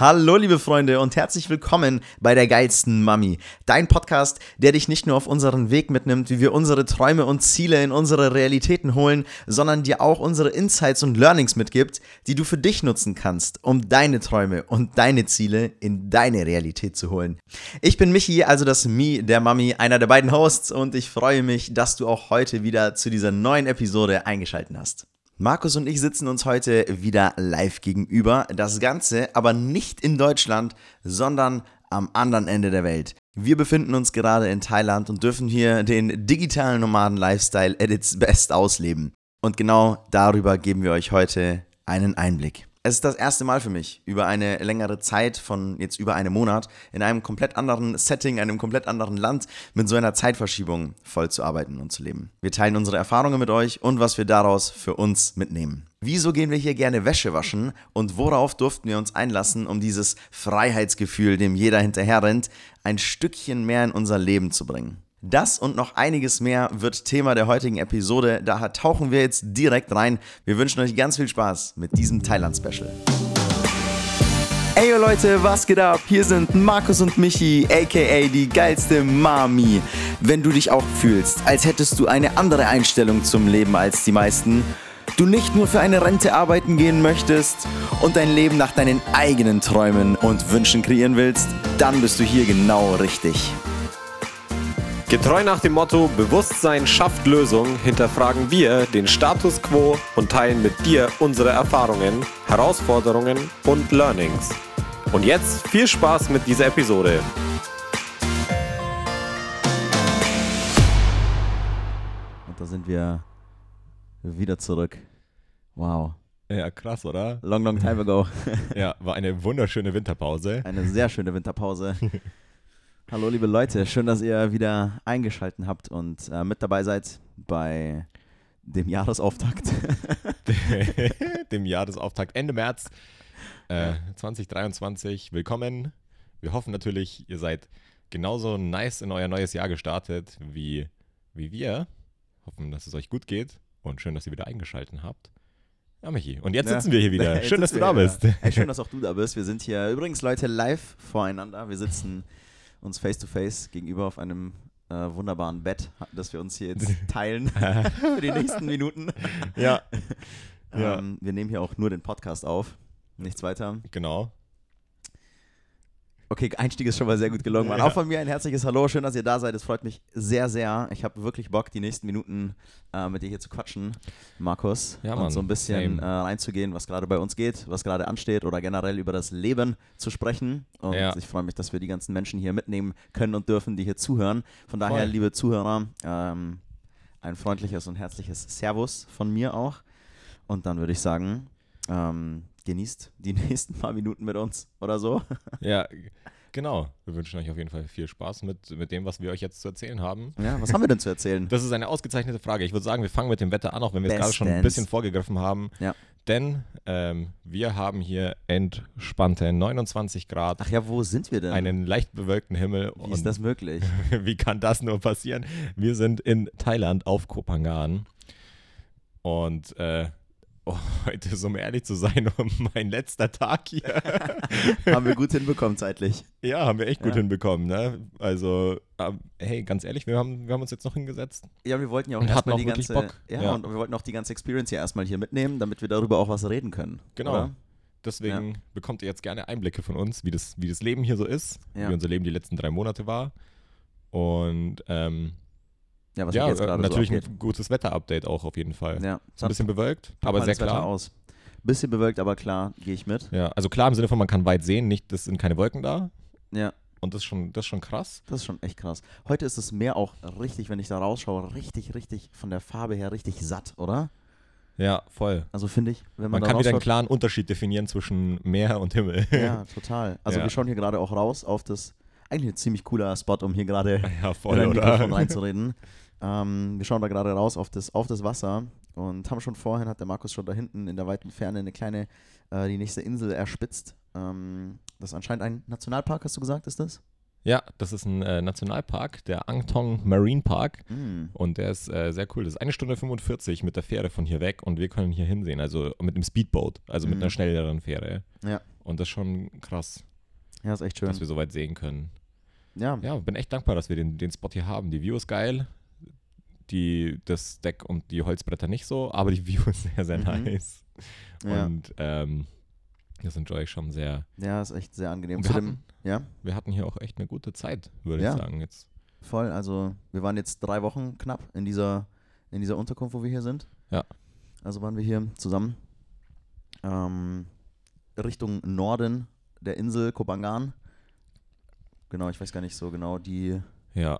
Hallo liebe Freunde und herzlich willkommen bei der geilsten Mami. Dein Podcast, der dich nicht nur auf unseren Weg mitnimmt, wie wir unsere Träume und Ziele in unsere Realitäten holen, sondern dir auch unsere Insights und Learnings mitgibt, die du für dich nutzen kannst, um deine Träume und deine Ziele in deine Realität zu holen. Ich bin Michi, also das Mi der Mami, einer der beiden Hosts und ich freue mich, dass du auch heute wieder zu dieser neuen Episode eingeschaltet hast. Markus und ich sitzen uns heute wieder live gegenüber. Das Ganze aber nicht in Deutschland, sondern am anderen Ende der Welt. Wir befinden uns gerade in Thailand und dürfen hier den digitalen Nomaden-Lifestyle at its best ausleben. Und genau darüber geben wir euch heute einen Einblick. Es ist das erste Mal für mich, über eine längere Zeit von jetzt über einem Monat in einem komplett anderen Setting, einem komplett anderen Land mit so einer Zeitverschiebung voll zu arbeiten und zu leben. Wir teilen unsere Erfahrungen mit euch und was wir daraus für uns mitnehmen. Wieso gehen wir hier gerne Wäsche waschen und worauf durften wir uns einlassen, um dieses Freiheitsgefühl, dem jeder hinterher rennt, ein Stückchen mehr in unser Leben zu bringen? Das und noch einiges mehr wird Thema der heutigen Episode. Daher tauchen wir jetzt direkt rein. Wir wünschen euch ganz viel Spaß mit diesem Thailand-Special. Ey Leute, was geht ab? Hier sind Markus und Michi, aka die geilste Mami. Wenn du dich auch fühlst, als hättest du eine andere Einstellung zum Leben als die meisten, du nicht nur für eine Rente arbeiten gehen möchtest und dein Leben nach deinen eigenen Träumen und Wünschen kreieren willst, dann bist du hier genau richtig. Getreu nach dem Motto Bewusstsein schafft Lösung hinterfragen wir den Status quo und teilen mit dir unsere Erfahrungen, Herausforderungen und Learnings. Und jetzt viel Spaß mit dieser Episode. Und da sind wir wieder zurück. Wow. Ja, krass, oder? Long, long time ago. Ja, war eine wunderschöne Winterpause. Eine sehr schöne Winterpause. Hallo liebe Leute, schön, dass ihr wieder eingeschaltet habt und äh, mit dabei seid bei dem Jahresauftakt. Dem Jahresauftakt Ende März äh, 2023. Willkommen. Wir hoffen natürlich, ihr seid genauso nice in euer neues Jahr gestartet wie, wie wir. Hoffen, dass es euch gut geht und schön, dass ihr wieder eingeschaltet habt. Ja, Michi. Und jetzt Ja. sitzen wir hier wieder. Schön, dass du da bist. hier. Hey, schön, dass auch du da bist. Wir sind hier übrigens, Leute, live voreinander. Wir sitzen uns face to face gegenüber auf einem äh, wunderbaren Bett, das wir uns hier jetzt teilen für die nächsten Minuten. Ja. Ja. Ähm, wir nehmen hier auch nur den Podcast auf. Nichts weiter. Genau. Okay, Einstieg ist schon mal sehr gut gelungen. Ja. Auch von mir ein herzliches Hallo. Schön, dass ihr da seid. Es freut mich sehr, sehr. Ich habe wirklich Bock, die nächsten Minuten äh, mit dir hier zu quatschen, Markus. Ja, und Mann. so ein bisschen äh, reinzugehen, was gerade bei uns geht, was gerade ansteht oder generell über das Leben zu sprechen. Und Ja. ich freue mich, dass wir die ganzen Menschen hier mitnehmen können und dürfen, die hier zuhören. Von daher, Voll. liebe Zuhörer, ähm, ein freundliches und herzliches Servus von mir auch. Und dann würde ich sagen, ähm, genießt die nächsten paar Minuten mit uns oder so. Ja, genau. Wir wünschen euch auf jeden Fall viel Spaß mit, mit dem, was wir euch jetzt zu erzählen haben. Ja, was haben wir denn zu erzählen? Das ist eine ausgezeichnete Frage. Ich würde sagen, wir fangen mit dem Wetter an, auch wenn wir es gerade schon ein bisschen vorgegriffen haben. Ja. Denn ähm, wir haben hier entspannte 29 Grad, Ach ja, wo sind wir denn? einen leicht bewölkten Himmel. Wie ist das möglich? wie kann das nur passieren? Wir sind in Thailand auf Koh Phangan. Und äh, oh, heute, ist, um ehrlich zu sein, mein letzter Tag hier. haben wir gut hinbekommen zeitlich. ja, haben wir echt gut Ja. hinbekommen. Ne? Also, ähm, hey, ganz ehrlich, wir haben, wir haben uns jetzt noch hingesetzt. Ja, wir wollten ja auch erstmal die ganze, Bock. Ja, Ja. und wir wollten auch die ganze Experience hier erstmal hier mitnehmen, damit wir darüber auch was reden können. Genau. Oder? Deswegen bekommt ihr jetzt gerne Einblicke von uns, wie das, wie das Leben hier so ist, Ja. wie unser Leben die letzten drei Monate war. Und ähm, Ja, was ja, jetzt gerade natürlich so ein gutes Wetter-Update auch auf jeden Fall. Ja, ein bisschen bewölkt, aber sehr das Wetter klar. aus. Bisschen bewölkt, aber klar, gehe ich mit. Ja, also klar im Sinne von, man kann weit sehen, nicht, es sind keine Wolken da. Ja, Und das ist schon, das ist schon krass. das ist schon echt krass. Heute ist das Meer auch richtig, wenn ich da rausschaue, richtig, richtig von der Farbe her richtig satt, oder? Ja, voll. Also finde ich, wenn man, Man kann wieder einen klaren Unterschied definieren zwischen Meer und Himmel. Ja, total. Also Ja. wir schauen hier gerade auch raus auf das, eigentlich ein ziemlich cooler Spot, um hier gerade ja, in voll, ein Mikrofon oder? reinzureden. Ähm, wir schauen da gerade raus auf das, auf das Wasser und haben schon vorhin, hat der Markus schon da hinten in der weiten Ferne eine kleine, äh, die nächste Insel erspitzt. Ähm, das ist anscheinend ein Nationalpark, hast du gesagt, ist das? Ja, das ist ein äh, Nationalpark, der Angtong Marine Park. Mm. Und der ist äh, sehr cool. Das ist eine Stunde 45 mit der Fähre von hier weg und wir können hier hinsehen. Also mit einem Speedboat, also mit Mhm. einer schnelleren Fähre. Ja. Und das ist schon krass, Ja, ist echt schön. dass wir so weit sehen können. Ja, Ja, bin echt dankbar, dass wir den, den Spot hier haben. Die View ist geil. Die, das Deck und die Holzbretter nicht so, aber die View ist sehr, sehr Mhm. nice. ja. Und ähm, das enjoy ich schon sehr. ja, ist echt sehr angenehm. Wir, hatten, ja, wir hatten hier auch echt eine gute Zeit, würde Ja. ich sagen. Jetzt. voll. Also wir waren jetzt drei Wochen knapp in dieser, in dieser Unterkunft, wo wir hier sind. Ja. Also waren wir hier zusammen. Ähm, Richtung Norden der Insel Kopangan. Genau, ich weiß gar nicht so genau die. Ja.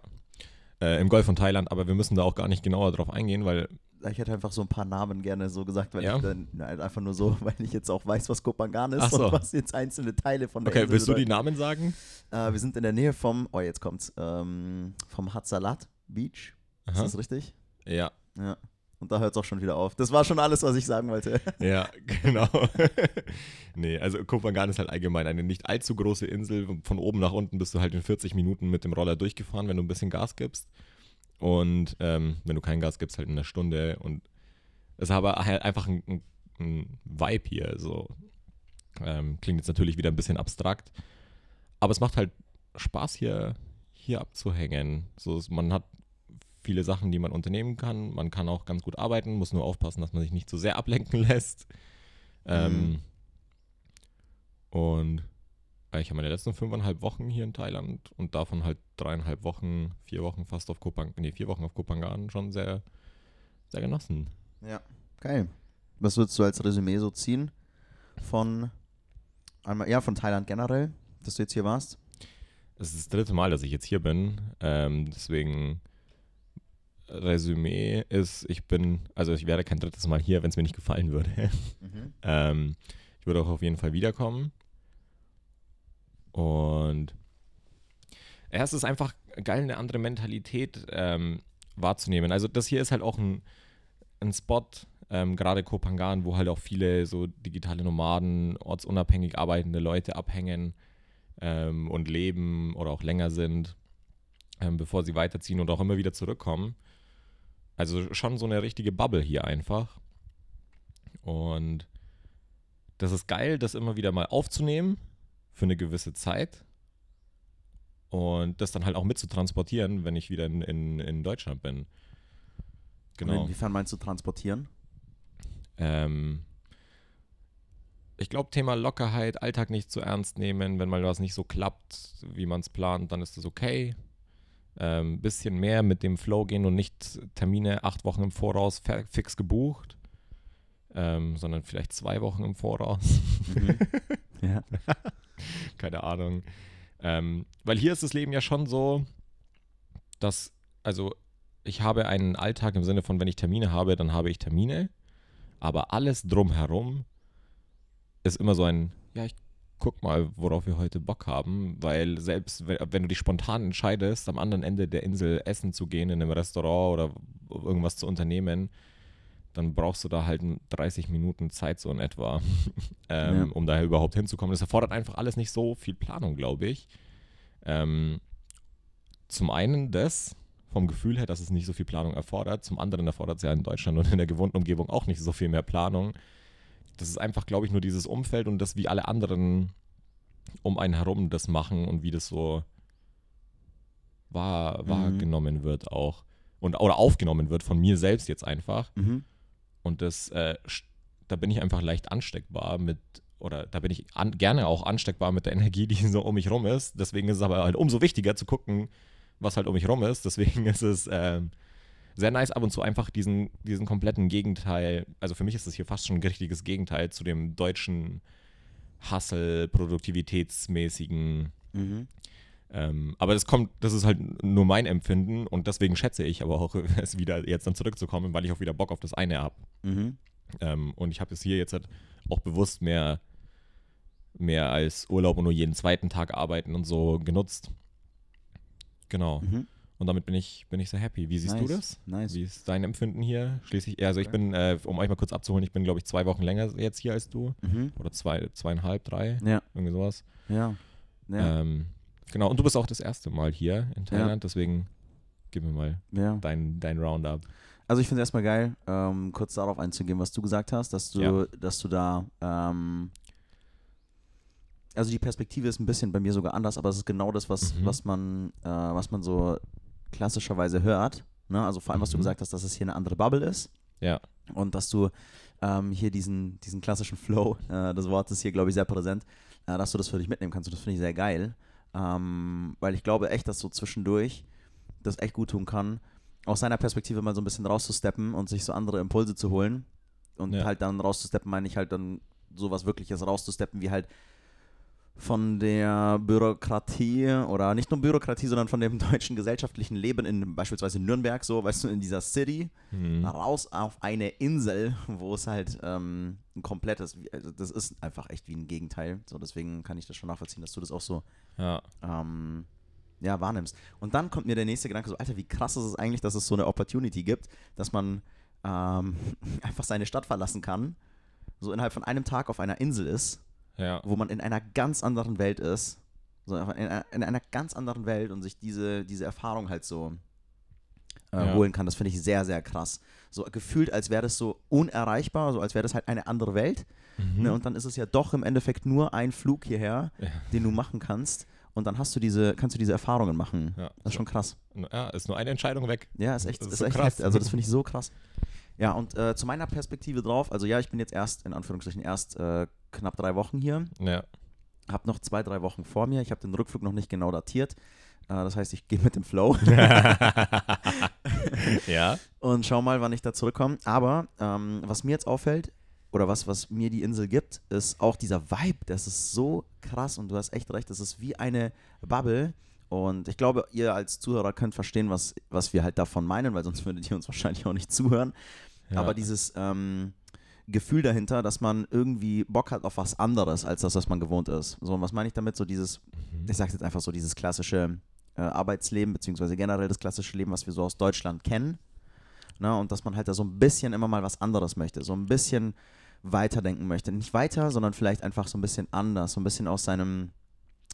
Äh, Im Golf von Thailand, aber wir müssen da auch gar nicht genauer drauf eingehen, weil Ich hätte einfach so ein paar Namen gerne so gesagt, weil Ja? ich dann na, halt einfach nur so, weil ich jetzt auch weiß, was Kopangan ist so. und was jetzt einzelne Teile von der Okay, Insel willst du die. Namen sagen? Äh, wir sind in der Nähe vom, oh jetzt kommt's, ähm, vom Hatsalat Beach. Ist Aha. das richtig? Ja, Ja. Und da hört es auch schon wieder auf. Das war schon alles, was ich sagen wollte. ja, genau. nee, also Kopangan ist halt allgemein eine nicht allzu große Insel. Von oben nach unten bist du halt in 40 Minuten mit dem Roller durchgefahren, wenn du ein bisschen Gas gibst. Und ähm, wenn du kein Gas gibst, halt in einer Stunde. Und es ist aber halt einfach ein, ein, Vibe hier. So. Ähm, klingt jetzt natürlich wieder ein bisschen abstrakt. Aber es macht halt Spaß, hier, hier abzuhängen. So, man hat viele Sachen, die man unternehmen kann. Man kann auch ganz gut arbeiten, muss nur aufpassen, dass man sich nicht zu sehr ablenken lässt. Ähm, und äh, ich habe meine letzten fünfeinhalb Wochen hier in Thailand und davon halt dreieinhalb Wochen, vier Wochen fast auf Kopangan, nee, vier Wochen auf Kopangan schon sehr, sehr genossen. Ja. Geil. Was würdest du als Resümee so ziehen von einmal, ja, von Thailand generell, dass du jetzt hier warst? Es ist das dritte Mal, dass ich jetzt hier bin. Ähm, deswegen Resümee ist, ich bin, also ich wäre kein drittes Mal hier, wenn es mir nicht gefallen würde. Mhm. Ähm, ich würde auch auf jeden Fall wiederkommen. Und ja, es ist einfach geil, eine andere Mentalität ähm, wahrzunehmen. Also das hier ist halt auch ein, ein Spot, ähm, gerade Kopangan, wo halt auch viele so digitale Nomaden, ortsunabhängig arbeitende Leute abhängen ähm, und leben oder auch länger sind, ähm, bevor sie weiterziehen und auch immer wieder zurückkommen. Also schon so eine richtige Bubble hier einfach. Und das ist geil, das immer wieder mal aufzunehmen für eine gewisse Zeit und das dann halt auch mitzutransportieren, wenn ich wieder in, in, in Deutschland bin. Und Genau. inwiefern meinst du transportieren? Ähm, ich glaube, Thema Lockerheit, Alltag nicht zu ernst nehmen, wenn mal was nicht so klappt, wie man es plant, dann ist das okay. Ähm, bisschen mehr mit dem Flow gehen und nicht Termine acht Wochen im Voraus fix gebucht, ähm, sondern vielleicht zwei Wochen im Voraus. Mhm. ja. Keine Ahnung. Ähm, weil hier ist das Leben ja schon so, dass, also ich habe einen Alltag im Sinne von, wenn ich Termine habe, dann habe ich Termine, aber alles drumherum ist immer so ein, ja, ich guck mal, worauf wir heute Bock haben, weil selbst wenn, du dich spontan entscheidest, am anderen Ende der Insel essen zu gehen, in einem Restaurant oder irgendwas zu unternehmen, dann brauchst du da halt 30 Minuten Zeit so in etwa, ähm, Ja. um da überhaupt hinzukommen. Das erfordert einfach alles nicht so viel Planung, glaube ich. Ähm, zum einen das, vom Gefühl her, dass es nicht so viel Planung erfordert. Zum anderen erfordert es ja in Deutschland und in der gewohnten Umgebung auch nicht so viel mehr Planung. Das ist einfach, glaube ich, nur dieses Umfeld und das, wie alle anderen um einen herum das machen und wie das so wahr, Mhm. wahrgenommen wird auch. Und, oder aufgenommen wird von mir selbst jetzt einfach. Mhm. Und das, äh, da bin ich einfach leicht ansteckbar mit, oder da bin ich an, gerne auch ansteckbar mit der Energie, die so um mich rum ist. Deswegen ist es aber halt umso wichtiger zu gucken, was halt um mich rum ist. Deswegen ist es ähm, sehr nice, ab und zu einfach diesen, diesen kompletten Gegenteil, also für mich ist das hier fast schon ein richtiges Gegenteil zu dem deutschen Hustle, produktivitätsmäßigen Mhm. ähm, aber das kommt, das ist halt nur mein Empfinden und deswegen schätze ich aber auch, es wieder jetzt dann zurückzukommen, weil ich auch wieder Bock auf das eine habe. Mhm. Ähm, und ich habe es hier jetzt halt auch bewusst mehr, mehr als Urlaub und nur jeden zweiten Tag arbeiten und so genutzt. Genau. Mhm. Und damit bin ich, bin ich sehr happy. Wie siehst du Nice. das? Nice. Wie ist dein Empfinden hier? Schließlich, also ich bin, äh, um euch mal kurz abzuholen, ich bin, glaube ich, zwei Wochen länger jetzt hier als du. Mhm. Oder zwei, zweieinhalb, drei, Ja. irgendwie sowas. Ja. Ja. Ähm, Genau, und du bist auch das erste Mal hier in Thailand, deswegen gib mir mal Ja. dein, dein Roundup. Also ich finde es erstmal geil, ähm, kurz darauf einzugehen, was du gesagt hast, dass du, Ja. dass du da, ähm, also die Perspektive ist ein bisschen bei mir sogar anders, aber es ist genau das, was, Mhm. was man, äh, was man so klassischerweise hört. Ne? Also vor allem, was du Mhm. gesagt hast, dass es hier eine andere Bubble ist Ja, und dass du ähm, hier diesen, diesen klassischen Flow, äh, das Wort ist hier, glaube ich, sehr präsent, äh, dass du das für dich mitnehmen kannst und das finde ich sehr geil, ähm, weil ich glaube echt, dass so zwischendurch das echt gut tun kann, aus seiner Perspektive mal so ein bisschen rauszusteppen und sich so andere Impulse zu holen und Ja. halt dann rauszusteppen, meine ich halt dann sowas wirkliches rauszusteppen, wie halt von der Bürokratie oder nicht nur Bürokratie, sondern von dem deutschen gesellschaftlichen Leben in beispielsweise Nürnberg, so, weißt du, in dieser City, hm. raus auf eine Insel, wo es halt ähm, ein komplettes, also das ist einfach echt wie ein Gegenteil. So, deswegen kann ich das schon nachvollziehen, dass du das auch so ja, ähm, ja, wahrnimmst. Und dann kommt mir der nächste Gedanke so, Alter, wie krass ist es eigentlich, dass es so eine Opportunity gibt, dass man ähm, einfach seine Stadt verlassen kann, so innerhalb von einem Tag auf einer Insel ist, ja, wo man in einer ganz anderen Welt ist, so in einer, in einer ganz anderen Welt und sich diese, diese Erfahrung halt so äh, Ja. holen kann. Das finde ich sehr, sehr krass. So gefühlt, als wäre das so unerreichbar, so als wäre das halt eine andere Welt. Mhm. Ne? Und dann ist es ja doch im Endeffekt nur ein Flug hierher, Ja. den du machen kannst. Und dann hast du diese, kannst du diese Erfahrungen machen. ja. Das ist schon krass. ja, ist nur eine Entscheidung weg. Ja, ist echt, ist ist so echt krass. heftig. Also das finde ich so krass. Ja, und äh, zu meiner Perspektive drauf, also ja, ich bin jetzt erst, in Anführungsstrichen, erst äh, knapp drei Wochen hier. Ja, Habe noch zwei, drei Wochen vor mir. Ich habe den Rückflug noch nicht genau datiert. Äh, das heißt, ich gehe mit dem Flow ja, und schau mal, wann ich da zurückkomme. Aber ähm, was mir jetzt auffällt, oder was, was mir die Insel gibt, ist auch dieser Vibe. Das ist so krass und du hast echt recht, das ist wie eine Bubble. Und ich glaube, ihr als Zuhörer könnt verstehen, was, was wir halt davon meinen, weil sonst würdet ihr uns wahrscheinlich auch nicht zuhören. Ja. Aber dieses ähm, Gefühl dahinter, dass man irgendwie Bock hat auf was anderes, als das, was man gewohnt ist. So, und was meine ich damit? So dieses, Mhm. ich sag's jetzt einfach so, dieses klassische äh, Arbeitsleben, beziehungsweise generell das klassische Leben, was wir so aus Deutschland kennen. Ne? Und dass man halt da so ein bisschen immer mal was anderes möchte, so ein bisschen weiterdenken möchte. Nicht weiter, sondern vielleicht einfach so ein bisschen anders, so ein bisschen aus seinem,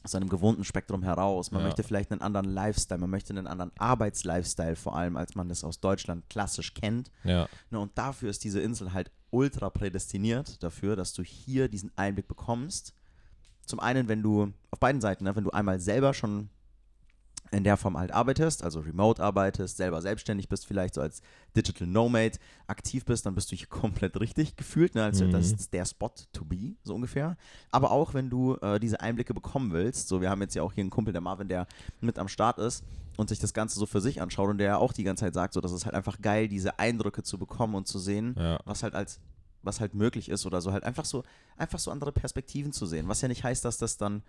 seinem gewohnten Spektrum heraus. Man Ja. möchte vielleicht einen anderen Lifestyle, man möchte einen anderen Arbeitslifestyle vor allem, als man das aus Deutschland klassisch kennt. ja, Ne, und dafür ist diese Insel halt ultra prädestiniert dafür, dass du hier diesen Einblick bekommst. Zum einen, wenn du auf beiden Seiten, ne, wenn du einmal selber schon in der Form halt arbeitest, also remote arbeitest, selber selbstständig bist, vielleicht so als Digital Nomad aktiv bist, dann bist du hier komplett richtig gefühlt. Ne? Also Mhm. das ist der Spot to be, so ungefähr. Aber auch wenn du äh, diese Einblicke bekommen willst, so wir haben jetzt ja auch hier einen Kumpel, der Marvin, der mit am Start ist und sich das Ganze so für sich anschaut und der ja auch die ganze Zeit sagt, so, das ist halt einfach geil, diese Eindrücke zu bekommen und zu sehen, ja, was halt als was halt möglich ist oder so halt einfach so einfach so andere Perspektiven zu sehen, was ja nicht heißt, dass das dann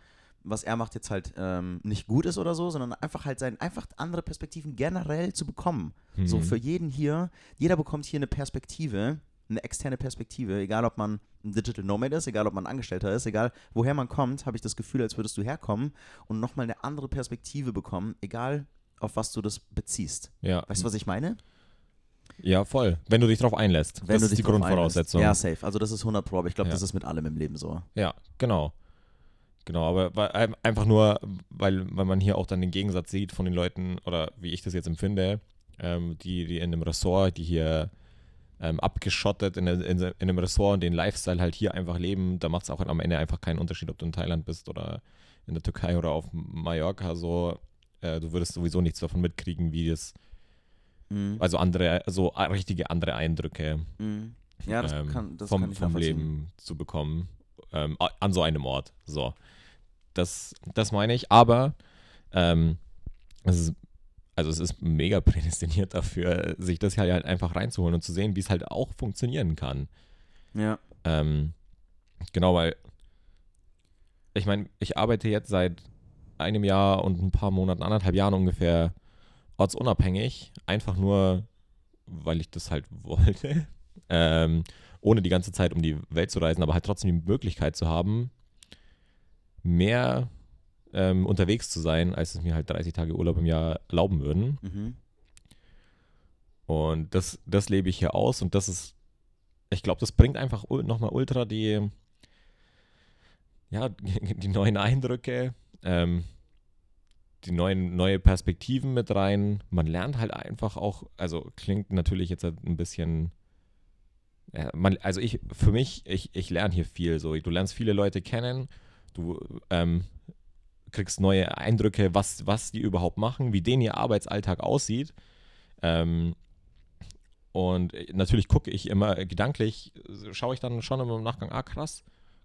was er macht jetzt halt ähm, nicht gut ist oder so, sondern einfach halt sein einfach andere Perspektiven generell zu bekommen. So Mhm. für jeden hier, jeder bekommt hier eine Perspektive, eine externe Perspektive, egal ob man ein Digital Nomad ist, egal ob man Angestellter ist, egal woher man kommt, habe ich das Gefühl, als würdest du herkommen und nochmal eine andere Perspektive bekommen, egal auf was du das beziehst. ja. Weißt du, was ich meine? Ja, voll. Wenn du dich darauf einlässt. Wenn das du ist dich die drauf Grundvoraussetzung. einlässt. Ja, safe. Also das ist 100 Pro, aber ich glaube, Ja. das ist mit allem im Leben so. Ja, genau. Genau, aber weil, ein- einfach nur, weil, weil man hier auch dann den Gegensatz sieht von den Leuten, oder wie ich das jetzt empfinde, ähm, die, die in einem Ressort, die hier ähm, abgeschottet in, in, in einem Ressort und den Lifestyle halt hier einfach leben, da macht es auch am Ende einfach keinen Unterschied, ob du in Thailand bist oder in der Türkei oder auf Mallorca. So, äh, du würdest sowieso nichts davon mitkriegen, wie das, Mhm. also andere, so richtige andere Eindrücke Mhm. Ja, das ähm, kann, das vom, vom. Leben zu bekommen. Ähm, an so einem Ort. So. Das, das meine ich, aber ähm, es ist, also es ist mega prädestiniert dafür, sich das halt einfach reinzuholen und zu sehen, wie es halt auch funktionieren kann. Ja. Ähm, genau, weil ich meine, ich arbeite jetzt seit einem Jahr und ein paar Monaten, anderthalb Jahren ungefähr ortsunabhängig, einfach nur, weil ich das halt wollte, ähm, ohne die ganze Zeit um die Welt zu reisen, aber halt trotzdem die Möglichkeit zu haben, mehr ähm, unterwegs zu sein, als es mir halt 30 Tage Urlaub im Jahr erlauben würden. Mhm. Und das, das lebe ich hier aus und das ist, ich glaube, das bringt einfach nochmal ultra die, ja, die neuen Eindrücke. Ähm, die neuen, neue Perspektiven mit rein. Man lernt halt einfach auch, also klingt natürlich jetzt halt ein bisschen, ja, man, also ich, für mich, ich, ich lerne hier viel so. Du lernst viele Leute kennen, du ähm, kriegst neue Eindrücke, was, was die überhaupt machen, wie denen ihr Arbeitsalltag aussieht. Ähm, und natürlich gucke ich immer gedanklich, schaue ich dann schon im Nachgang, ah krass,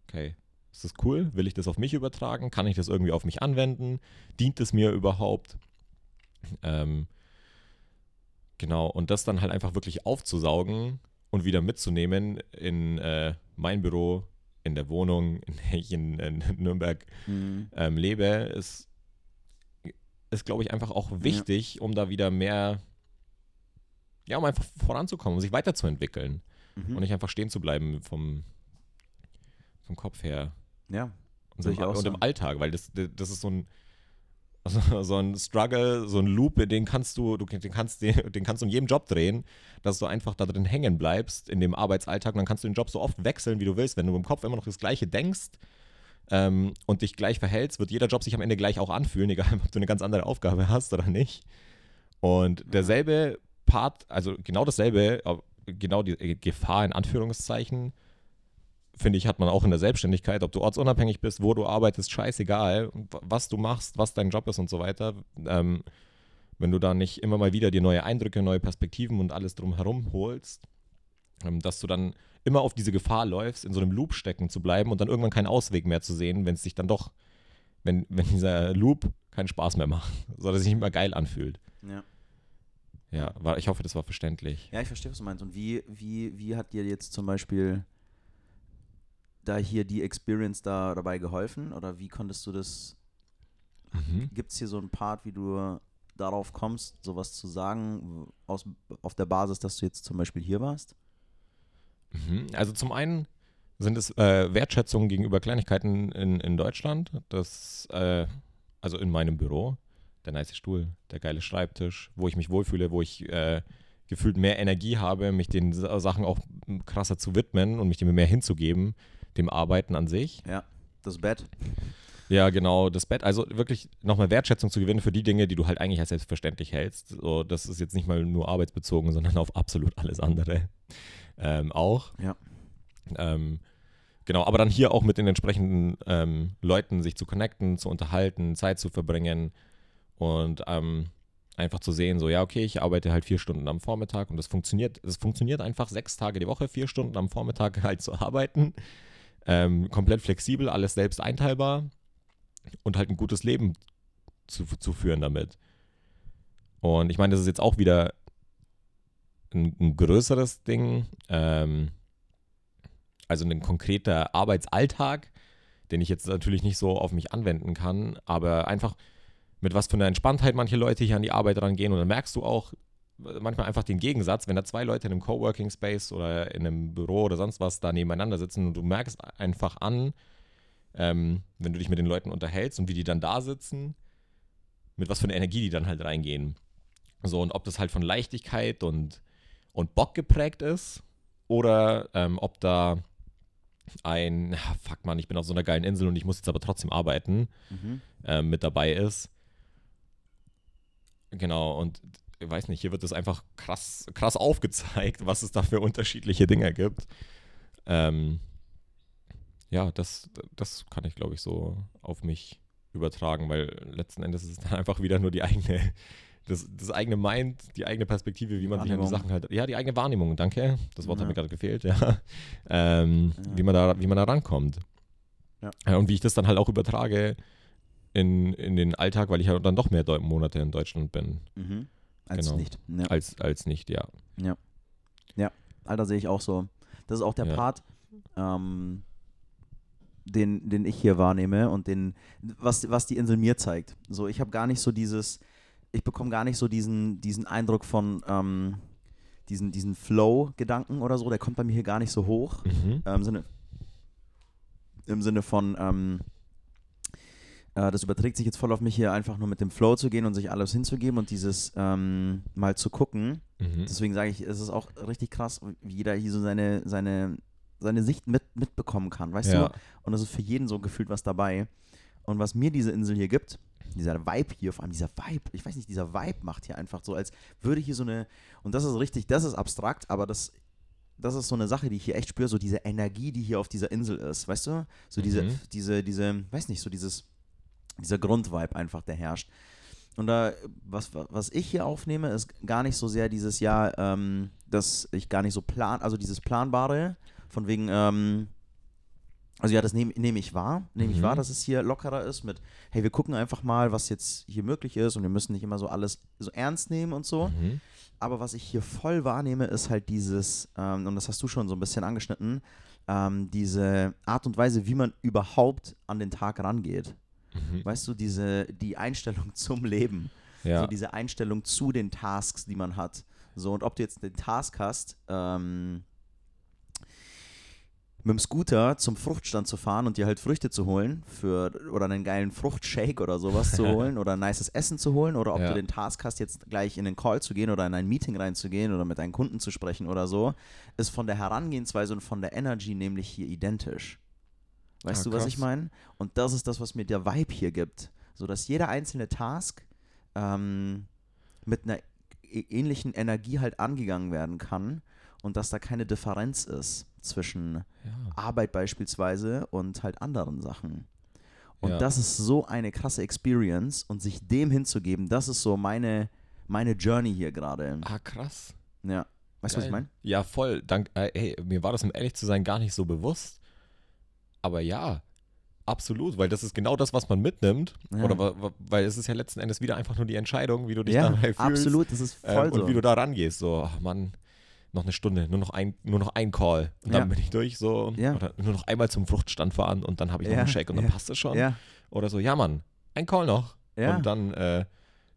okay, ist das cool? Will ich das auf mich übertragen? Kann ich das irgendwie auf mich anwenden? Dient es mir überhaupt? Ähm, genau, und das dann halt einfach wirklich aufzusaugen und wieder mitzunehmen in äh, mein Büro, in der Wohnung, in der ich in, in Nürnberg mhm. ähm, lebe, ist, ist glaube ich, einfach auch wichtig, ja. um da wieder mehr, ja, um einfach voranzukommen, um sich weiterzuentwickeln mhm. und nicht einfach stehen zu bleiben vom, vom Kopf her. Ja. Und, im, und im Alltag, weil das, das ist so ein, also so ein Struggle, so ein Loop, den kannst du, du den kannst, den, den kannst du in jedem Job drehen, dass du einfach da drin hängen bleibst in dem Arbeitsalltag und dann kannst du den Job so oft wechseln, wie du willst. Wenn du im Kopf immer noch das Gleiche denkst ähm, und dich gleich verhältst, wird jeder Job sich am Ende gleich auch anfühlen, egal ob du eine ganz andere Aufgabe hast oder nicht. Und derselbe Part, also genau dasselbe, genau die äh, Gefahr in Anführungszeichen, finde ich, hat man auch in der Selbstständigkeit, ob du ortsunabhängig bist, wo du arbeitest, scheißegal, was du machst, was dein Job ist und so weiter. Ähm, wenn du da nicht immer mal wieder dir neue Eindrücke, neue Perspektiven und alles drumherum holst, ähm, dass du dann immer auf diese Gefahr läufst, in so einem Loop stecken zu bleiben und dann irgendwann keinen Ausweg mehr zu sehen, wenn es sich dann doch, wenn, wenn dieser Loop keinen Spaß mehr macht, sondern sich nicht mehr geil anfühlt. Ja. Ja, war, ich hoffe, das war verständlich. Ja, ich verstehe, was du meinst. Und wie, wie, wie hat dir jetzt zum Beispiel da hier die Experience da dabei geholfen? Oder wie konntest du das? Mhm. Gibt es hier so einen Part, wie du darauf kommst, sowas zu sagen, aus, auf der Basis, dass du jetzt zum Beispiel hier warst? Mhm. Also zum einen sind es äh, Wertschätzungen gegenüber Kleinigkeiten in, in Deutschland. Das, äh, also in meinem Büro, der nice Stuhl, der geile Schreibtisch, wo ich mich wohlfühle, wo ich äh, gefühlt mehr Energie habe, mich den Sachen auch krasser zu widmen und mich dem mehr hinzugeben dem Arbeiten an sich. Ja, das Bett. Ja, genau, das Bett. Also wirklich nochmal Wertschätzung zu gewinnen für die Dinge, die du halt eigentlich als selbstverständlich hältst. So, das ist jetzt nicht mal nur arbeitsbezogen, sondern auf absolut alles andere ähm, auch. Ja. Ähm, genau, aber dann hier auch mit den entsprechenden ähm, Leuten sich zu connecten, zu unterhalten, Zeit zu verbringen und ähm, einfach zu sehen, so, ja, okay, ich arbeite halt vier Stunden am Vormittag und das funktioniert, es funktioniert einfach sechs Tage die Woche, vier Stunden am Vormittag halt zu arbeiten. Ähm, komplett flexibel, alles selbst einteilbar und halt ein gutes Leben zu, zu führen damit. Und ich meine, das ist jetzt auch wieder ein, ein größeres Ding, ähm, also ein konkreter Arbeitsalltag, den ich jetzt natürlich nicht so auf mich anwenden kann, aber einfach mit was für einer Entspanntheit manche Leute hier an die Arbeit rangehen und dann merkst du auch, manchmal einfach den Gegensatz, wenn da zwei Leute in einem Coworking Space oder in einem Büro oder sonst was da nebeneinander sitzen und du merkst einfach an, ähm, wenn du dich mit den Leuten unterhältst und wie die dann da sitzen, mit was für einer Energie die dann halt reingehen. So, und ob das halt von Leichtigkeit und, und Bock geprägt ist oder ähm, ob da ein, fuck man, ich bin auf so einer geilen Insel und ich muss jetzt aber trotzdem arbeiten, mhm. ähm, mit dabei ist. Genau, und ich weiß nicht, hier wird das einfach krass, krass aufgezeigt, was es da für unterschiedliche Dinge gibt. Ähm, ja, das, das kann ich, glaube ich, so auf mich übertragen, weil letzten Endes ist es dann einfach wieder nur die eigene, das, das eigene Mind, die eigene Perspektive, wie man sich an die Sachen halt, ja, die eigene Wahrnehmung, danke, das Wort ja. hat mir gerade gefehlt, ja, ähm, ja. Wie, man da, wie man da rankommt. Ja. Und wie ich das dann halt auch übertrage in, in den Alltag, weil ich ja dann doch mehr Monate in Deutschland bin. Mhm. Als genau. nicht. Ja. Als, als nicht, ja. Ja. Ja, Alter, sehe ich auch so. Das ist auch der ja. Part, ähm, den, den ich hier wahrnehme und den, was, was die Insel mir zeigt. So, ich habe gar nicht so dieses, ich bekomme gar nicht so diesen, diesen Eindruck von, ähm, diesen, diesen Flow-Gedanken oder so, der kommt bei mir hier gar nicht so hoch. Mhm. Äh, Im, Sinne, Im Sinne von, ähm, äh, das überträgt sich jetzt voll auf mich hier einfach nur mit dem Flow zu gehen und sich alles hinzugeben und dieses ähm, mal zu gucken. Mhm. Deswegen sage ich, es ist auch richtig krass, wie jeder hier so seine, seine, seine Sicht mit, mitbekommen kann, weißt ja. du? Und es ist für jeden so gefühlt was dabei. Und was mir diese Insel hier gibt, dieser Vibe hier, vor allem dieser Vibe, ich weiß nicht, dieser Vibe macht hier einfach so, als würde hier so eine, und das ist richtig, das ist abstrakt, aber das, das ist so eine Sache, die ich hier echt spüre, so diese Energie, die hier auf dieser Insel ist, weißt du? So diese, Mhm. diese, diese, weiß nicht, so dieses, dieser Grundvibe einfach, der herrscht. Und da, was, was ich hier aufnehme, ist gar nicht so sehr dieses Jahr, ähm, dass ich gar nicht so plan, also dieses Planbare, von wegen, ähm, also ja, das nehme nehm ich wahr, nehme ich Mhm. wahr, dass es hier lockerer ist mit, hey, wir gucken einfach mal, was jetzt hier möglich ist und wir müssen nicht immer so alles so ernst nehmen und so. Mhm. Aber was ich hier voll wahrnehme, ist halt dieses, ähm, und das hast du schon so ein bisschen angeschnitten, ähm, diese Art und Weise, wie man überhaupt an den Tag rangeht. Mhm. Weißt du, diese, die Einstellung zum Leben. Ja. So diese Einstellung zu den Tasks, die man hat. So, und ob du jetzt den Task hast, ähm, mit dem Scooter zum Fruchtstand zu fahren und dir halt Früchte zu holen für oder einen geilen Fruchtshake oder sowas zu holen oder ein nices Essen zu holen oder ob Ja. du den Task hast, jetzt gleich in den Call zu gehen oder in ein Meeting reinzugehen oder mit deinen Kunden zu sprechen oder so, ist von der Herangehensweise und von der Energy nämlich hier identisch. Weißt Ah, du, was ich meine? Und das ist das, was mir der Vibe hier gibt. So dass jeder einzelne Task ähm, mit einer ä- ähnlichen Energie halt angegangen werden kann und dass da keine Differenz ist zwischen ja. Arbeit beispielsweise und halt anderen Sachen. Und Ja. das ist so eine krasse Experience und sich dem hinzugeben, das ist so meine, meine Journey hier gerade. Ah, krass. Ja. Weißt du, was ich meine? Ja, voll. Dank, äh, hey, mir war das, um ehrlich zu sein, gar nicht so bewusst. Aber ja, absolut, weil das ist genau das, was man mitnimmt. Ja. Oder weil es ist ja letzten Endes wieder einfach nur die Entscheidung, wie du dich Ja, dabei fühlst. absolut, das ist voll Ähm, so. Und wie du da rangehst. So, ach Mann, noch eine Stunde, nur noch ein, nur noch ein Call. Und Ja. dann bin ich durch so. Ja. Oder nur noch einmal zum Fruchtstand fahren und dann habe ich noch einen Shake und dann passt es schon. Oder so, ja Mann, ein Call noch. Und dann, äh,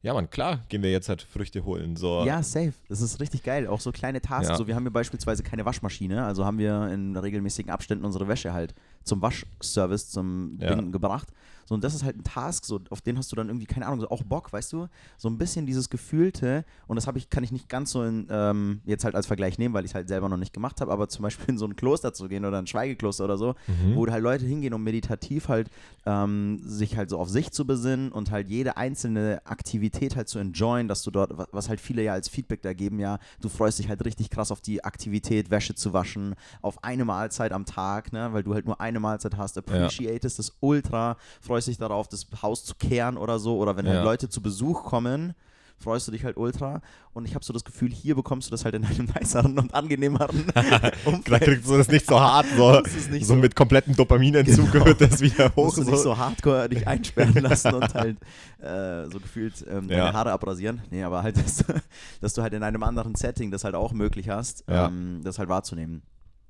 ja Mann, klar, gehen wir jetzt halt Früchte holen. So. Ja, safe. Das ist richtig geil. Auch so kleine Tasks. Ja. So, wir haben hier beispielsweise keine Waschmaschine, also haben wir in regelmäßigen Abständen unsere Wäsche halt zum Waschservice, zum Ja. Ding gebracht. So, und das ist halt ein Task, so, auf den hast du dann irgendwie, keine Ahnung, so auch Bock, weißt du? So ein bisschen dieses Gefühlte, und das habe ich, kann ich nicht ganz so in, ähm, jetzt halt als Vergleich nehmen, weil ich es halt selber noch nicht gemacht habe, aber zum Beispiel in so ein Kloster zu gehen oder ein Schweigekloster oder so, Mhm. wo halt Leute hingehen, um meditativ halt ähm, sich halt so auf sich zu besinnen und halt jede einzelne Aktivität halt zu enjoyen, dass du dort, wa- was halt viele ja als Feedback da geben, ja, du freust dich halt richtig krass auf die Aktivität, Wäsche zu waschen, auf eine Mahlzeit am Tag, ne, weil du halt nur eine Mahlzeit hast, appreciatest es ultra, freust dich darauf, das Haus zu kehren oder so, oder wenn halt Ja. Leute zu Besuch kommen, freust du dich halt ultra und ich habe so das Gefühl, hier bekommst du das halt in einem niceren und angenehmeren Da Umfeld. kriegst du das nicht so hart, so, so so- mit komplettem Dopaminentzug Genau. wird das wieder hoch. musst du nicht so hardcore dich einsperren lassen und halt äh, so gefühlt ähm, deine Ja. Haare abrasieren. Nee, aber halt, dass, du- dass du halt in einem anderen Setting das halt auch möglich hast, Ja. ähm, das halt wahrzunehmen.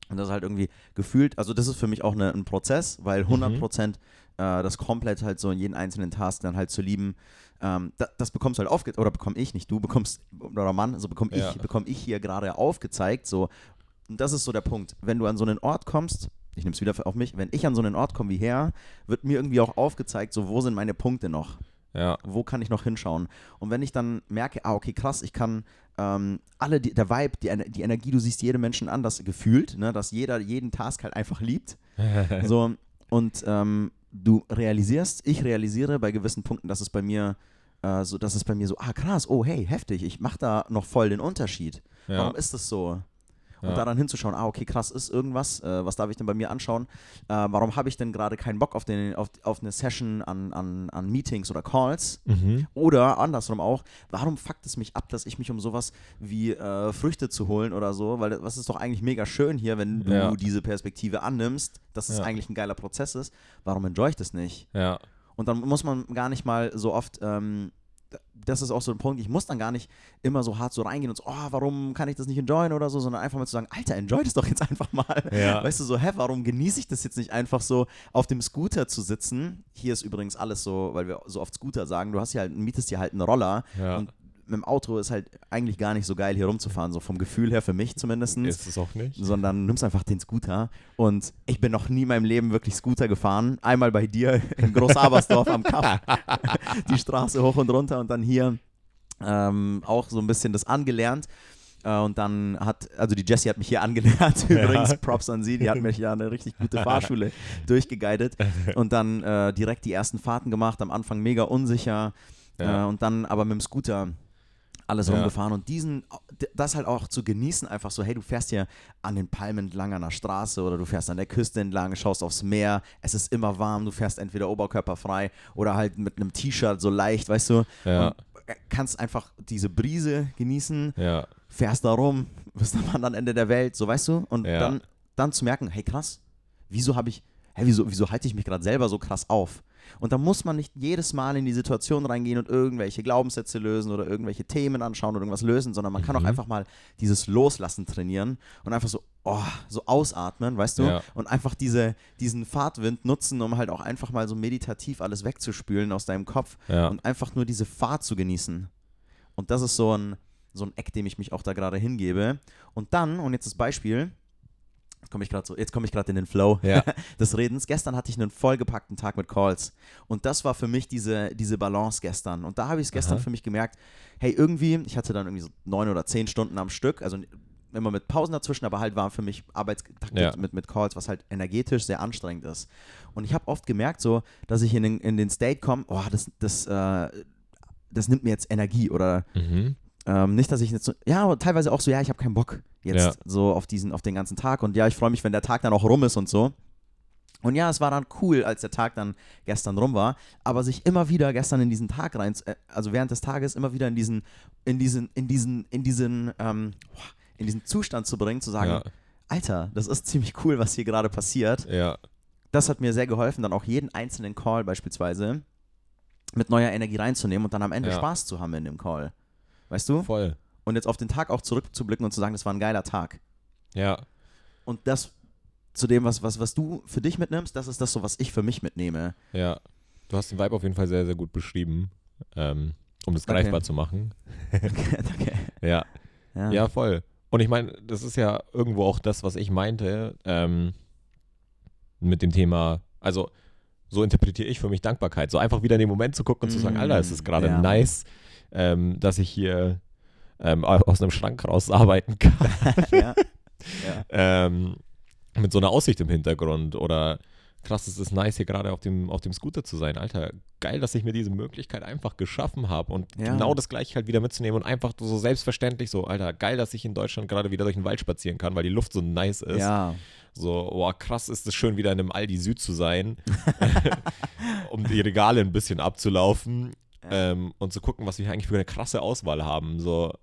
Und das ist halt irgendwie gefühlt, also das ist für mich auch eine, ein Prozess, weil Mhm. 100% äh, das komplett halt so in jeden einzelnen Task dann halt zu lieben, ähm, da, das bekommst du halt aufgezeigt, oder bekomme ich nicht, du bekommst, oder Mann, also bekomme Ja. ich, bekomme ich hier gerade aufgezeigt, so, und das ist so der Punkt, wenn du an so einen Ort kommst, ich nehme es wieder auf mich, wenn ich an so einen Ort komme wie her, wird mir irgendwie auch aufgezeigt, so, wo sind meine Punkte noch? Ja, wo kann ich noch hinschauen? Und wenn ich dann merke, ah, okay, krass, ich kann ähm, alle, die, der Vibe, die, die Energie, du siehst jedem Menschen anders gefühlt, ne, dass jeder jeden Task halt einfach liebt. so, und ähm, du realisierst, ich realisiere bei gewissen Punkten, dass es bei mir äh, so, dass es bei mir so, ah krass, oh hey, heftig, ich mache da noch voll den Unterschied. ja. Warum ist das so? Und Ja. daran hinzuschauen, ah, okay, krass, ist irgendwas, äh, was darf ich denn bei mir anschauen? Äh, warum habe ich denn gerade keinen Bock auf, den, auf, auf eine Session an, an, an Meetings oder Calls? Mhm. Oder andersrum auch, warum fuckt es mich ab, dass ich mich um sowas wie äh, Früchte zu holen oder so? Weil das ist doch eigentlich mega schön hier, wenn du Ja. diese Perspektive annimmst, dass es Ja. eigentlich ein geiler Prozess ist. Warum enjoy ich das nicht? Ja, Und dann muss man gar nicht mal so oft, ähm, das ist auch so ein Punkt, ich muss dann gar nicht immer so hart so reingehen und so, oh, warum kann ich das nicht enjoyen oder so, sondern einfach mal zu sagen, Alter, enjoy das doch jetzt einfach mal. Ja. Weißt du, so, hä, warum genieße ich das jetzt nicht einfach so, auf dem Scooter zu sitzen? Hier ist übrigens alles so, weil wir so oft Scooter sagen, du hast hier halt, mietest dir halt einen Roller Ja. und mit dem Auto ist halt eigentlich gar nicht so geil, hier rumzufahren, so vom Gefühl her für mich zumindest ist es auch nicht. sondern du nimmst einfach den Scooter. Und ich bin noch nie in meinem Leben wirklich Scooter gefahren. Einmal bei dir in Großabersdorf am Kaff. Die Straße hoch und runter und dann hier ähm, auch so ein bisschen das angelernt. Äh, und dann hat, also die Jessie hat mich hier angelernt, übrigens, Props an sie, die hat mich ja eine richtig gute Fahrschule durchgeguidet und dann äh, direkt die ersten Fahrten gemacht, am Anfang mega unsicher Ja. äh, und dann aber mit dem Scooter alles Ja. rumgefahren und diesen, das halt auch zu genießen, einfach so, hey, du fährst hier an den Palmen entlang an der Straße oder du fährst an der Küste entlang, schaust aufs Meer, es ist immer warm, du fährst entweder oberkörperfrei oder halt mit einem T-Shirt so leicht, weißt du, Ja. und kannst einfach diese Brise genießen, Ja, fährst da rum, bist am anderen Ende der Welt, so weißt du, und dann, dann zu merken, hey krass, wieso habe ich, hey, wieso, wieso halte ich mich gerade selber so krass auf? Und da muss man nicht jedes Mal in die Situation reingehen und irgendwelche Glaubenssätze lösen oder irgendwelche Themen anschauen oder irgendwas lösen, sondern man kann auch Mhm. einfach mal dieses Loslassen trainieren und einfach so, oh, so ausatmen, weißt du? Ja. Und einfach diese, diesen Fahrtwind nutzen, um halt auch einfach mal so meditativ alles wegzuspülen aus deinem Kopf ja. und einfach nur diese Fahrt zu genießen. Und das ist so ein, so ein Eck, dem ich mich auch da gerade hingebe. Und dann, und jetzt das Beispiel, komme ich gerade so, jetzt komme ich gerade in den Flow Ja. des Redens. Gestern hatte ich einen vollgepackten Tag mit Calls. Und das war für mich diese, diese Balance gestern. Und da habe ich es gestern Aha. für mich gemerkt, hey, irgendwie, ich hatte dann irgendwie so neun oder zehn Stunden am Stück, also immer mit Pausen dazwischen, aber halt war für mich Arbeitstag Ja. mit, mit, mit Calls, was halt energetisch sehr anstrengend ist. Und ich habe oft gemerkt, so, dass ich in den, in den State komme, oh, das, das, äh, das nimmt mir jetzt Energie oder Mhm. Ähm, nicht, dass ich jetzt so, ja, aber teilweise auch so, ja, ich habe keinen Bock jetzt Ja. so auf diesen, auf den ganzen Tag und ja, ich freue mich, wenn der Tag dann auch rum ist und so. Und ja, es war dann cool, als der Tag dann gestern rum war, aber sich immer wieder gestern in diesen Tag rein, äh, also während des Tages immer wieder in diesen, in diesen, in diesen, in diesen, ähm, in diesen Zustand zu bringen, zu sagen, Ja. Alter, das ist ziemlich cool, was hier gerade passiert. Ja. Das hat mir sehr geholfen, dann auch jeden einzelnen Call beispielsweise mit neuer Energie reinzunehmen und dann am Ende Ja. Spaß zu haben in dem Call. Weißt du? Voll. und jetzt auf den Tag auch zurückzublicken und zu sagen, das war ein geiler Tag. Ja. Und das zu dem, was, was, was du für dich mitnimmst, das ist das so, was ich für mich mitnehme. Ja. Du hast den Vibe auf jeden Fall sehr, sehr gut beschrieben, ähm, um das Danke. greifbar zu machen. Danke. Ja. Ja. Ja, voll. Und ich meine, das ist ja irgendwo auch das, was ich meinte ähm, mit dem Thema, also so interpretiere ich für mich Dankbarkeit. So einfach wieder in den Moment zu gucken und zu sagen, Mm, Alter, es ist gerade ja. nice, ähm, dass ich hier ähm, aus einem Schrank raus arbeiten kann. ja. ja. ähm, mit so einer Aussicht im Hintergrund oder krass, es ist nice, hier gerade auf dem, auf dem Scooter zu sein. Alter, geil, dass ich mir diese Möglichkeit einfach geschaffen habe und Ja. genau das gleiche halt wieder mitzunehmen und einfach so selbstverständlich so, Alter, geil, dass ich in Deutschland gerade wieder durch den Wald spazieren kann, weil die Luft so nice ist. ja. So, oh, krass ist es schön, wieder in einem Aldi Süd zu sein, um die Regale ein bisschen abzulaufen Ja. ähm, und zu gucken, was wir hier eigentlich für eine krasse Auswahl haben. So,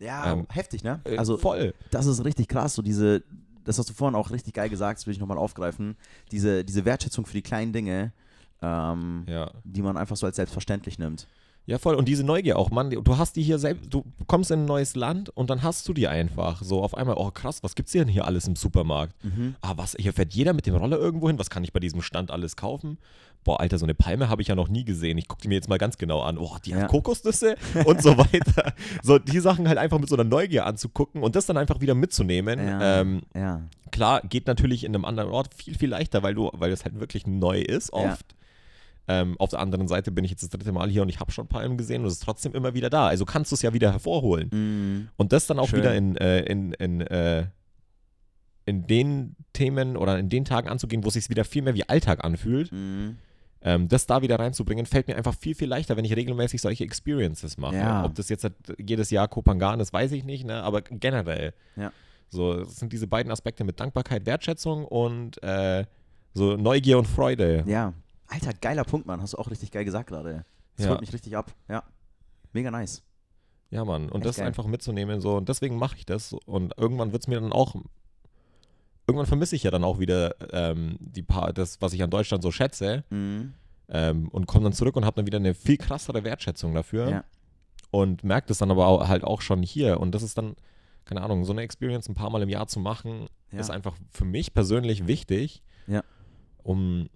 Ja, Ähm, heftig, ne? äh, Also, voll. das ist richtig krass, so diese, das hast du vorhin auch richtig geil gesagt, das will ich nochmal aufgreifen, diese, diese Wertschätzung für die kleinen Dinge, ähm, Ja. die man einfach so als selbstverständlich nimmt. Ja, voll. Und diese Neugier auch, Mann, du hast die hier selbst, du kommst in ein neues Land und dann hast du die einfach. So auf einmal, oh krass, was gibt's denn hier alles im Supermarkt? Mhm. Ah, was, hier fährt jeder mit dem Roller irgendwo hin? Was kann ich bei diesem Stand alles kaufen? Boah, Alter, so eine Palme habe ich ja noch nie gesehen. Ich gucke die mir jetzt mal ganz genau an. Oh, die Ja. hat Kokosnüsse und so weiter. So, die Sachen halt einfach mit so einer Neugier anzugucken und das dann einfach wieder mitzunehmen. Ja. Ähm, Ja. klar, geht natürlich in einem anderen Ort viel, viel leichter, weil du, weil es halt wirklich neu ist oft. Ähm, auf der anderen Seite bin ich jetzt das dritte Mal hier und ich habe schon Palmen gesehen und es ist trotzdem immer wieder da. Also kannst du es ja wieder hervorholen. Mhm. Und das dann auch Schön. wieder in, äh, in, in, äh, in den Themen oder in den Tagen anzugehen, wo es sich wieder viel mehr wie Alltag anfühlt. Mhm. Ähm, das da wieder reinzubringen, fällt mir einfach viel, viel leichter, wenn ich regelmäßig solche Experiences mache. Ja. Ob das jetzt halt jedes Jahr Kopangan ist, weiß ich nicht, ne? aber generell. Ja. So, es sind diese beiden Aspekte mit Dankbarkeit, Wertschätzung und äh, so Neugier und Freude. Ja. Alter, geiler Punkt, Mann. Hast du auch richtig geil gesagt gerade. Das Ja. holt mich richtig ab. Ja. Mega nice. Ja, Mann. Und Echt das geil. einfach mitzunehmen, so. Und deswegen mache ich das. Und irgendwann wird es mir dann auch. Irgendwann vermisse ich ja dann auch wieder ähm, die paar, das, was ich an Deutschland so schätze. Mhm. Ähm, und komme dann zurück und habe dann wieder eine viel krassere Wertschätzung dafür. Ja. Und merke das dann aber auch, halt auch schon hier. Und das ist dann, keine Ahnung, so eine Experience ein paar Mal im Jahr zu machen, Ja. ist einfach für mich persönlich wichtig. Ja. Um.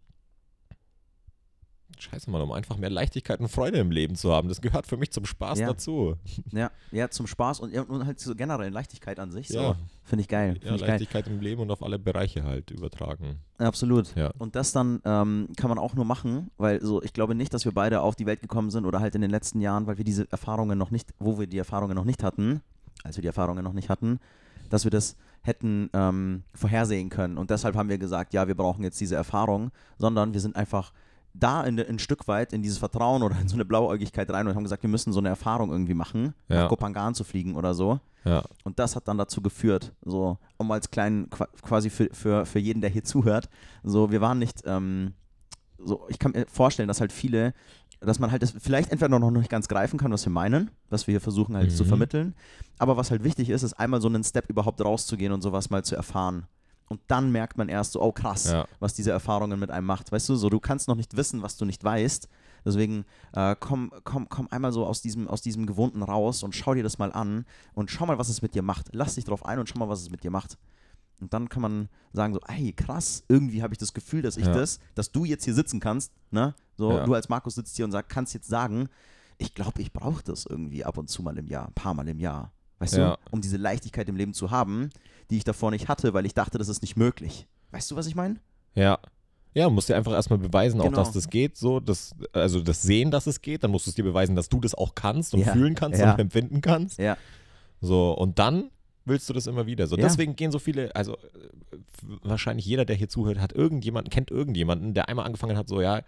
Scheiße, Mann, um einfach mehr Leichtigkeit und Freude im Leben zu haben. Das gehört für mich zum Spaß Ja. dazu. Ja, ja, zum Spaß und, ja, und halt so generell Leichtigkeit an sich. So. Ja. Finde ich geil. Ja, Finde ich geil. Leichtigkeit im Leben und auf alle Bereiche halt übertragen. Absolut. Ja. Und das dann ähm, kann man auch nur machen, weil so, ich glaube nicht, dass wir beide auf die Welt gekommen sind oder halt in den letzten Jahren, weil wir diese Erfahrungen noch nicht, wo wir die Erfahrungen noch nicht hatten, als wir die Erfahrungen noch nicht hatten, dass wir das hätten ähm, vorhersehen können. Und deshalb haben wir gesagt, ja, wir brauchen jetzt diese Erfahrung, sondern wir sind einfach da in, ein Stück weit in dieses Vertrauen oder in so eine Blauäugigkeit rein und haben gesagt, wir müssen so eine Erfahrung irgendwie machen, Ja. nach Kopangan zu fliegen oder so. Ja. Und das hat dann dazu geführt, so, um als kleinen, qua- quasi für, für, für jeden, der hier zuhört, so, wir waren nicht, ähm, so, ich kann mir vorstellen, dass halt viele, dass man halt das vielleicht entweder noch nicht ganz greifen kann, was wir meinen, was wir hier versuchen halt zu Mhm. vermitteln, aber was halt wichtig ist, ist einmal so einen Step überhaupt rauszugehen und sowas mal zu erfahren. Und dann merkt man erst so, oh krass, Ja. was diese Erfahrungen mit einem macht. Weißt du, so du kannst noch nicht wissen, was du nicht weißt. Deswegen äh, komm, komm, komm einmal so aus diesem, aus diesem Gewohnten raus und schau dir das mal an und schau mal, was es mit dir macht. Lass dich drauf ein und schau mal, was es mit dir macht. Und dann kann man sagen so, ey, krass, irgendwie habe ich das Gefühl, dass ich Ja. das, dass du jetzt hier sitzen kannst, ne? So, Ja. du als Markus sitzt hier und sag, kannst jetzt sagen, ich glaube, ich brauche das irgendwie ab und zu mal im Jahr, ein paar Mal im Jahr. Weißt Ja. du, um diese Leichtigkeit im Leben zu haben, die ich davor nicht hatte, weil ich dachte, das ist nicht möglich. Weißt du, was ich meine? Ja. Ja, musst dir einfach erstmal beweisen, auch Genau. dass das geht, so, das, also das Sehen, dass es geht, dann musst du es dir beweisen, dass du das auch kannst und Ja. fühlen kannst Ja. und empfinden kannst. Ja. So, und dann willst du das immer wieder. So, Ja. deswegen gehen so viele, also wahrscheinlich jeder, der hier zuhört, hat irgendjemanden, kennt irgendjemanden, der einmal angefangen hat, so, ja,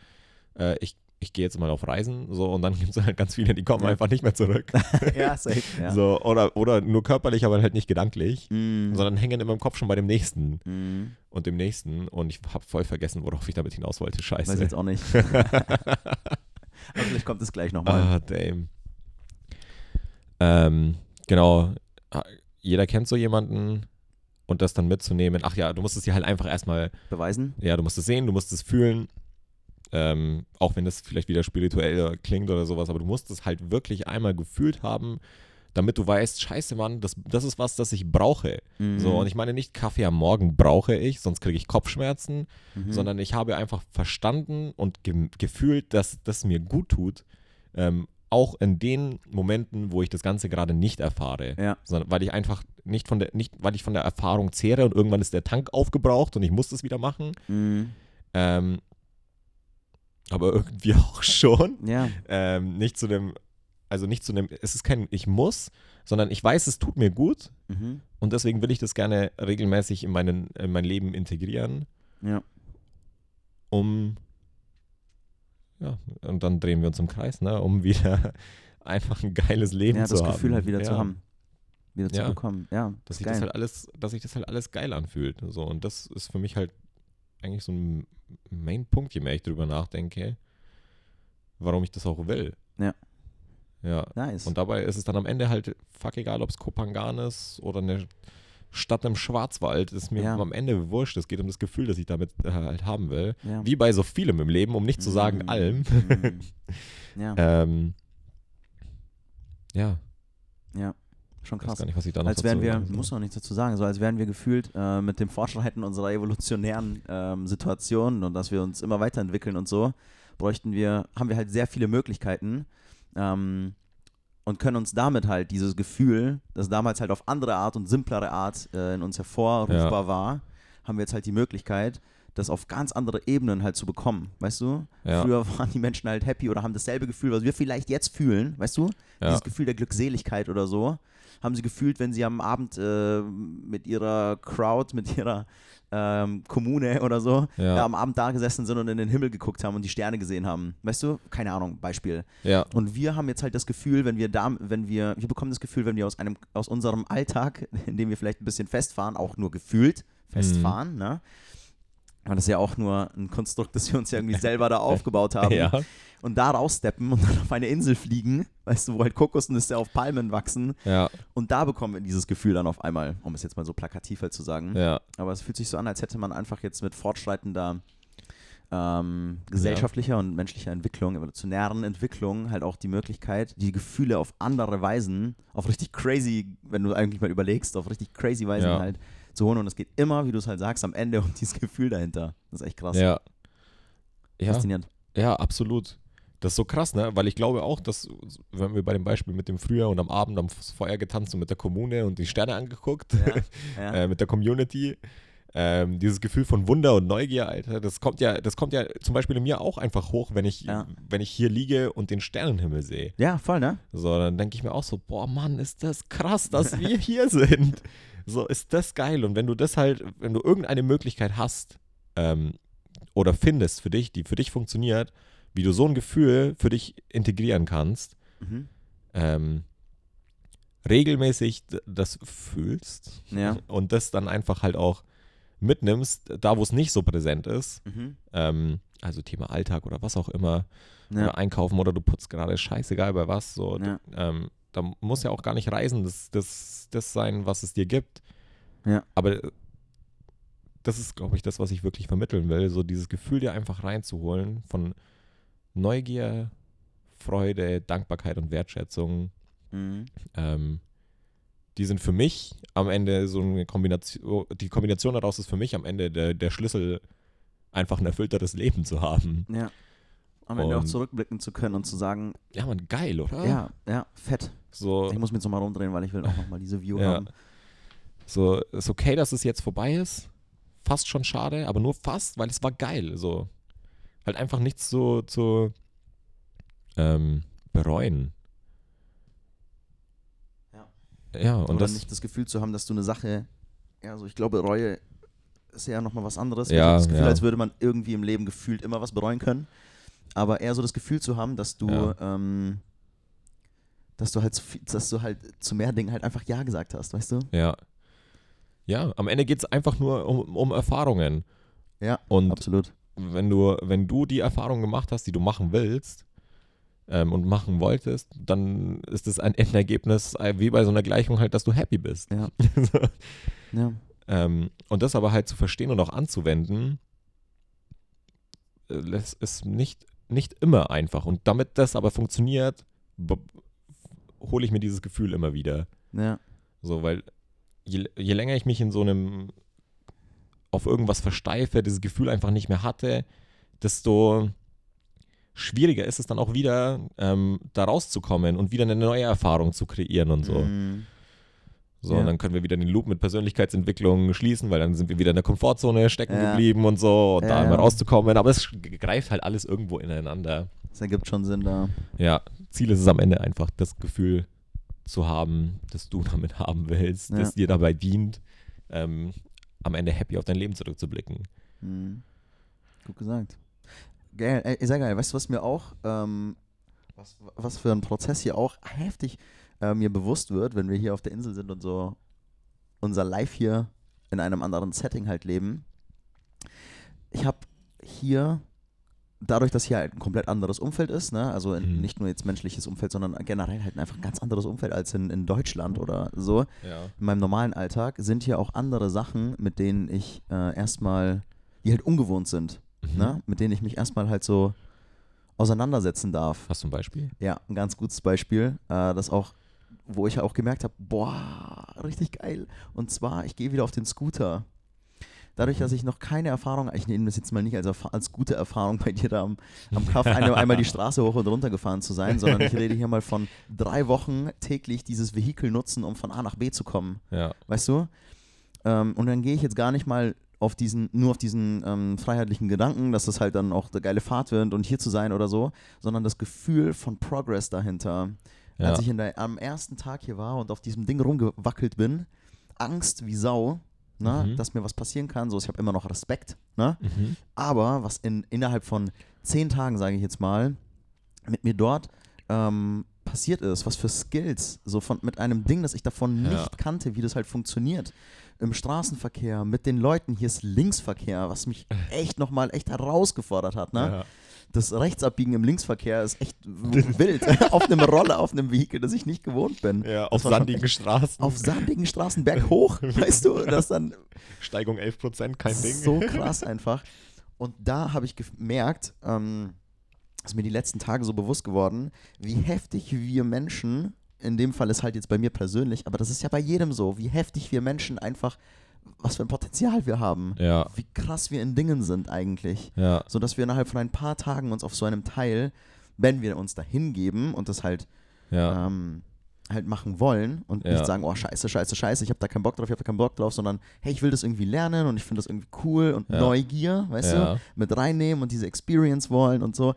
äh, ich, ich gehe jetzt mal auf Reisen, so, und dann gibt es halt ganz viele, die kommen Ja. einfach nicht mehr zurück. ja, safe. Ja. So, oder, oder nur körperlich, aber halt nicht gedanklich, Mm. sondern hängen immer im Kopf schon bei dem nächsten Mm. und dem nächsten. Und ich habe voll vergessen, worauf ich damit hinaus wollte. Scheiße. Weiß jetzt auch nicht. Aber vielleicht kommt es gleich nochmal. Ah, damn. Ähm, genau. Ah, Jeder kennt so jemanden und das dann mitzunehmen. Ach ja, du musst es dir halt einfach erstmal, Beweisen? ja, du musst es sehen, du musst es fühlen. Ähm, auch wenn das vielleicht wieder spirituell klingt oder sowas, aber du musst es halt wirklich einmal gefühlt haben, damit du weißt, scheiße, Mann, das, das ist was, das ich brauche. Mhm. So, und ich meine nicht Kaffee am Morgen brauche ich, sonst kriege ich Kopfschmerzen, Mhm. sondern ich habe einfach verstanden und ge gefühlt, dass das mir gut tut, ähm, auch in den Momenten, wo ich das Ganze gerade nicht erfahre, Ja. sondern weil ich einfach nicht von der, nicht, weil ich von der Erfahrung zehre und irgendwann ist der Tank aufgebraucht und ich muss das wieder machen, Mhm. ähm, aber irgendwie auch schon, Ja. ähm, nicht zu dem, also nicht zu dem, es ist kein ich muss, sondern ich weiß, es tut mir gut Mhm. und deswegen will ich das gerne regelmäßig in, meinen, in mein Leben integrieren, Ja. um ja, und dann drehen wir uns im Kreis, ne, um wieder einfach ein geiles Leben ja, zu das haben. Gefühl halt wieder ja, zu haben. Wieder zu Ja. bekommen. Ja. Dass sich das halt alles, dass sich das halt alles geil anfühlt. So, und das ist für mich halt eigentlich so ein Main-Punkt, je mehr ich drüber nachdenke, warum ich das auch will. Ja. Ja. nice. Und dabei ist es dann am Ende halt fuck egal, ob es Kopangan ist oder eine Stadt im Schwarzwald, ist mir Ja. am Ende wurscht. Es geht um das Gefühl, das ich damit äh, halt haben will. ja. Wie bei so vielem im Leben, um nicht zu sagen Mhm. allem. Mhm. Ja, ähm, ja, ja. Schon ich weiß krass. gar nicht, was ich da noch Als wären wir, sagen muss noch nichts dazu sagen, so als wären wir gefühlt äh, mit dem Fortschreiten unserer evolutionären ähm, Situation und dass wir uns immer weiterentwickeln und so, bräuchten wir, haben wir halt sehr viele Möglichkeiten ähm, und können uns damit halt dieses Gefühl, das damals halt auf andere Art und simplere Art äh, in uns hervorrufbar war, haben wir jetzt halt die Möglichkeit, das auf ganz andere Ebenen halt zu bekommen, weißt du? Ja. Früher waren die Menschen halt happy oder haben dasselbe Gefühl, was wir vielleicht jetzt fühlen, weißt du? Ja. Dieses Gefühl der Glückseligkeit oder so, haben sie gefühlt, wenn sie am Abend äh, mit ihrer Crowd, mit ihrer ähm, Kommune oder so, Ja. äh, am Abend da gesessen sind und in den Himmel geguckt haben und die Sterne gesehen haben. Weißt du? Keine Ahnung, Beispiel. Ja, Und wir haben jetzt halt das Gefühl, wenn wir da, wenn wir, wir bekommen das Gefühl, wenn wir aus einem, aus unserem Alltag, in dem wir vielleicht ein bisschen festfahren, auch nur gefühlt festfahren, ne? Und das ist ja auch nur ein Konstrukt, das wir uns ja irgendwie selber da aufgebaut haben. ja, Und da raussteppen und dann auf eine Insel fliegen, weißt du, wo halt Kokosnüsse auf Palmen wachsen. ja, Und da bekommen wir dieses Gefühl dann auf einmal, um es jetzt mal so plakativ halt zu sagen. ja, Aber es fühlt sich so an, als hätte man einfach jetzt mit fortschreitender ähm, gesellschaftlicher und menschlicher Entwicklung, evolutionären Entwicklung, halt auch die Möglichkeit, die Gefühle auf andere Weisen, auf richtig crazy, wenn du eigentlich mal überlegst, auf richtig crazy Weisen halt zu holen. Und es geht immer, wie du es halt sagst, am Ende um dieses Gefühl dahinter. Das ist echt krass. ja. Ja, Faszinierend. ja, absolut. Das ist so krass, ne? Weil ich glaube auch, dass, wenn wir bei dem Beispiel mit dem Frühjahr und am Abend am Feuer getanzt und mit der Kommune und die Sterne angeguckt, Ja, ja. äh, mit der Community, Ähm, dieses Gefühl von Wunder und Neugier, Alter, das kommt ja, das kommt ja zum Beispiel in mir auch einfach hoch, wenn ich, Ja. wenn ich hier liege und den Sternenhimmel sehe. Ja, voll, ne? So, dann denke ich mir auch so, boah, Mann, ist das krass, dass wir hier sind. So, ist das geil. Und wenn du das halt, wenn du irgendeine Möglichkeit hast ähm, oder findest für dich, die für dich funktioniert, wie du so ein Gefühl für dich integrieren kannst, Mhm. ähm, regelmäßig das fühlst Ja. und das dann einfach halt auch mitnimmst, da wo es nicht so präsent ist, Mhm. ähm, also Thema Alltag oder was auch immer, Ja. oder einkaufen oder du putzt gerade, scheißegal bei was, so, Ja. ähm, da muss ja auch gar nicht reisen, das, das, das sein, was es dir gibt. Ja. Aber äh, das ist, glaube ich, das, was ich wirklich vermitteln will, so dieses Gefühl dir einfach reinzuholen von Neugier, Freude, Dankbarkeit und Wertschätzung. Mhm. Ähm, die sind für mich am Ende so eine Kombination, die Kombination daraus ist für mich am Ende der, der Schlüssel, einfach ein erfüllteres Leben zu haben. Ja. Am Ende auch zurückblicken zu können und zu sagen, Ja, man, geil, oder? ja, ja, fett. So, Ich muss mich jetzt nochmal rumdrehen, weil ich will auch nochmal diese View Ja. haben. so ist okay, dass es jetzt vorbei ist. Fast schon schade, aber nur fast, weil es war geil. So halt einfach nichts so zu ähm, bereuen. Ja. Ja, und Oder das nicht das Gefühl zu haben, dass du eine Sache, ja, so ich glaube, Reue ist ja nochmal was anderes. Ja, das Gefühl, ja. als würde man irgendwie im Leben gefühlt immer was bereuen können. Aber eher so das Gefühl zu haben, dass du, Ja. ähm, dass du halt, dass du halt zu mehr Dingen halt einfach Ja gesagt hast, weißt du? Ja. Ja, am Ende geht es einfach nur um, um Erfahrungen. Ja, Und absolut. wenn du, wenn du die Erfahrung gemacht hast, die du machen willst ähm, und machen wolltest, dann ist es ein Endergebnis äh, wie bei so einer Gleichung halt, dass du happy bist. Ja. So. Ja. ähm, und das aber halt zu verstehen und auch anzuwenden, äh, ist nicht, nicht immer einfach. Und damit das aber funktioniert, hole ich mir dieses Gefühl immer wieder. Ja. So, weil je, je länger ich mich in so einem auf irgendwas versteife, dieses Gefühl einfach nicht mehr hatte, desto schwieriger ist es dann auch wieder, ähm, da rauszukommen und wieder eine neue Erfahrung zu kreieren und so. Mhm. So, Ja. und dann können wir wieder den Loop mit Persönlichkeitsentwicklung schließen, weil dann sind wir wieder in der Komfortzone stecken Ja. geblieben und so und Ja, da ja. rauszukommen. Aber es greift halt alles irgendwo ineinander. Das ergibt schon Sinn da. Ja, Ziel ist es am Ende einfach, das Gefühl zu haben, das du damit haben willst, Ja. das dir dabei dient, ähm, am Ende happy auf dein Leben zurückzublicken. Mhm. Gut gesagt. Geil, ey, sehr geil. Weißt du, was mir auch, ähm, was, was für ein Prozess hier auch heftig äh, mir bewusst wird, wenn wir hier auf der Insel sind und so unser Live hier in einem anderen Setting halt leben. Ich habe hier, dadurch, dass hier halt ein komplett anderes Umfeld ist, ne, also in, Mhm. nicht nur jetzt menschliches Umfeld, sondern generell halt einfach ein ganz anderes Umfeld als in, in Deutschland oder so, Ja. in meinem normalen Alltag sind hier auch andere Sachen, mit denen ich äh, erstmal, die halt ungewohnt sind, Mhm. ne? mit denen ich mich erstmal halt so auseinandersetzen darf. Hast du ein Beispiel? Ja, ein ganz gutes Beispiel, äh, das auch, wo ich auch gemerkt habe, boah, richtig geil. Und zwar, ich gehe wieder auf den Scooter. Dadurch, dass ich noch keine Erfahrung, ich nehme das jetzt mal nicht als, als gute Erfahrung bei dir da am, am Kaff einmal die Straße hoch und runter gefahren zu sein, sondern ich rede hier mal von drei Wochen täglich dieses Vehikel nutzen, um von A nach B zu kommen Ja. weißt du? Ähm, und dann gehe ich jetzt gar nicht mal auf diesen, nur auf diesen ähm, freiheitlichen Gedanken, dass das halt dann auch eine geile Fahrt wird und hier zu sein oder so, sondern das Gefühl von Progress dahinter. Ja. Als ich in der, am ersten Tag hier war und auf diesem Ding rumgewackelt bin, Angst wie Sau, ne, Mhm. dass mir was passieren kann. So, ich habe immer noch Respekt, ne? Mhm. Aber was in, innerhalb von zehn Tagen, sage ich jetzt mal, mit mir dort ähm, passiert ist, was für Skills, so von mit einem Ding, das ich davon Ja. nicht kannte, wie das halt funktioniert. Im Straßenverkehr, mit den Leuten, hier ist Linksverkehr, was mich echt nochmal echt herausgefordert hat. Ne? Ja. Das Rechtsabbiegen im Linksverkehr ist echt wild. auf einem Roller, auf einem Vehikel, das ich nicht gewohnt bin. ja, auf sandigen Straßen. Auf sandigen Straßen berghoch, weißt du, das dann Steigung 11%, kein Ding. so krass einfach. Und da habe ich gemerkt, ähm, ist mir die letzten Tage so bewusst geworden, wie heftig wir Menschen, in dem Fall ist halt jetzt bei mir persönlich, aber das ist ja bei jedem so, wie heftig wir Menschen einfach, was für ein Potenzial wir haben. Ja, Wie krass wir in Dingen sind eigentlich. ja, So dass wir innerhalb von ein paar Tagen uns auf so einem Teil, wenn wir uns da hingeben und das halt ja. ähm, halt machen wollen und nicht sagen, oh scheiße, scheiße, scheiße, ich habe da keinen Bock drauf, ich habe da keinen Bock drauf, sondern hey, ich will das irgendwie lernen und ich finde das irgendwie cool und. Neugier, weißt du, mit reinnehmen und diese Experience wollen und so, äh,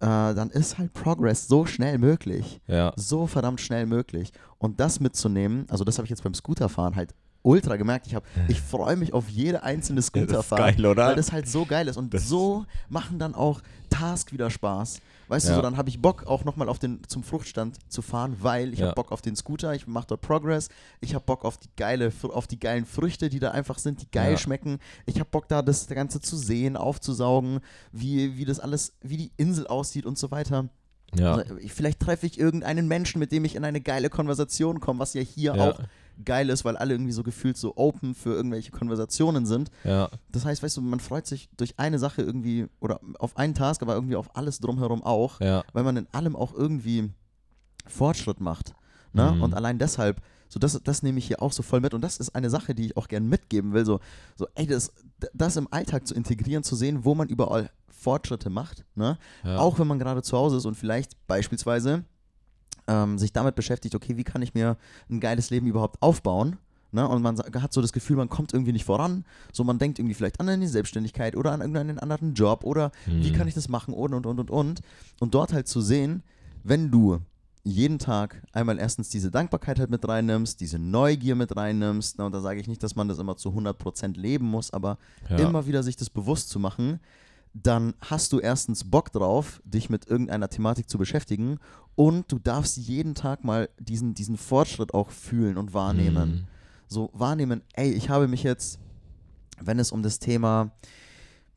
dann ist halt Progress so schnell möglich. So verdammt schnell möglich. Und das mitzunehmen, also das habe ich jetzt beim Scooterfahren halt ultra gemerkt. Ich, hab- ich freue mich auf jede einzelne Scooterfahrt. geil, oder? Weil das halt so geil ist. Und Das- so machen dann auch Task wieder Spaß. Weißt du, Ja. so dann habe ich Bock auch nochmal auf den zum Fruchtstand zu fahren, weil ich Ja. habe Bock auf den Scooter, ich mache dort Progress, ich habe Bock auf die geile, auf die geilen Früchte, die da einfach sind, die geil Ja. schmecken. Ich habe Bock da das Ganze zu sehen, aufzusaugen, wie, wie das alles, wie die Insel aussieht und so weiter. Ja. Also, ich- Vielleicht treffe ich irgendeinen Menschen, mit dem ich in eine geile Konversation komme, was ja hier auch geil ist, weil alle irgendwie so gefühlt so open für irgendwelche Konversationen sind. Ja. Das heißt, weißt du, man freut sich durch eine Sache irgendwie oder auf einen Task, aber irgendwie auf alles drumherum auch, Ja. weil man in allem auch irgendwie Fortschritt macht. Ne? Mhm. Und allein deshalb, so das, das nehme ich hier auch so voll mit und das ist eine Sache, die ich auch gerne mitgeben will, so, so ey, das, das im Alltag zu integrieren, zu sehen, wo man überall Fortschritte macht, ne? Ja. Auch wenn man gerade zu Hause ist und vielleicht beispielsweise ähm, sich damit beschäftigt, okay, wie kann ich mir ein geiles Leben überhaupt aufbauen? Ne? Und man hat so das Gefühl, man kommt irgendwie nicht voran. So, man denkt irgendwie vielleicht an eine Selbstständigkeit oder an irgendeinen anderen Job oder wie Mhm. kann ich das machen und und und und und. Und dort halt zu sehen, wenn du jeden Tag einmal erstens diese Dankbarkeit halt mit reinnimmst, diese Neugier mit reinnimmst, ne? und da sage ich nicht, dass man das immer zu 100% leben muss, aber Ja. immer wieder sich das bewusst zu machen, dann hast du erstens Bock drauf, dich mit irgendeiner Thematik zu beschäftigen und du darfst jeden Tag mal diesen, diesen Fortschritt auch fühlen und wahrnehmen. Mhm. So wahrnehmen, ey, ich habe mich jetzt, wenn es um das Thema,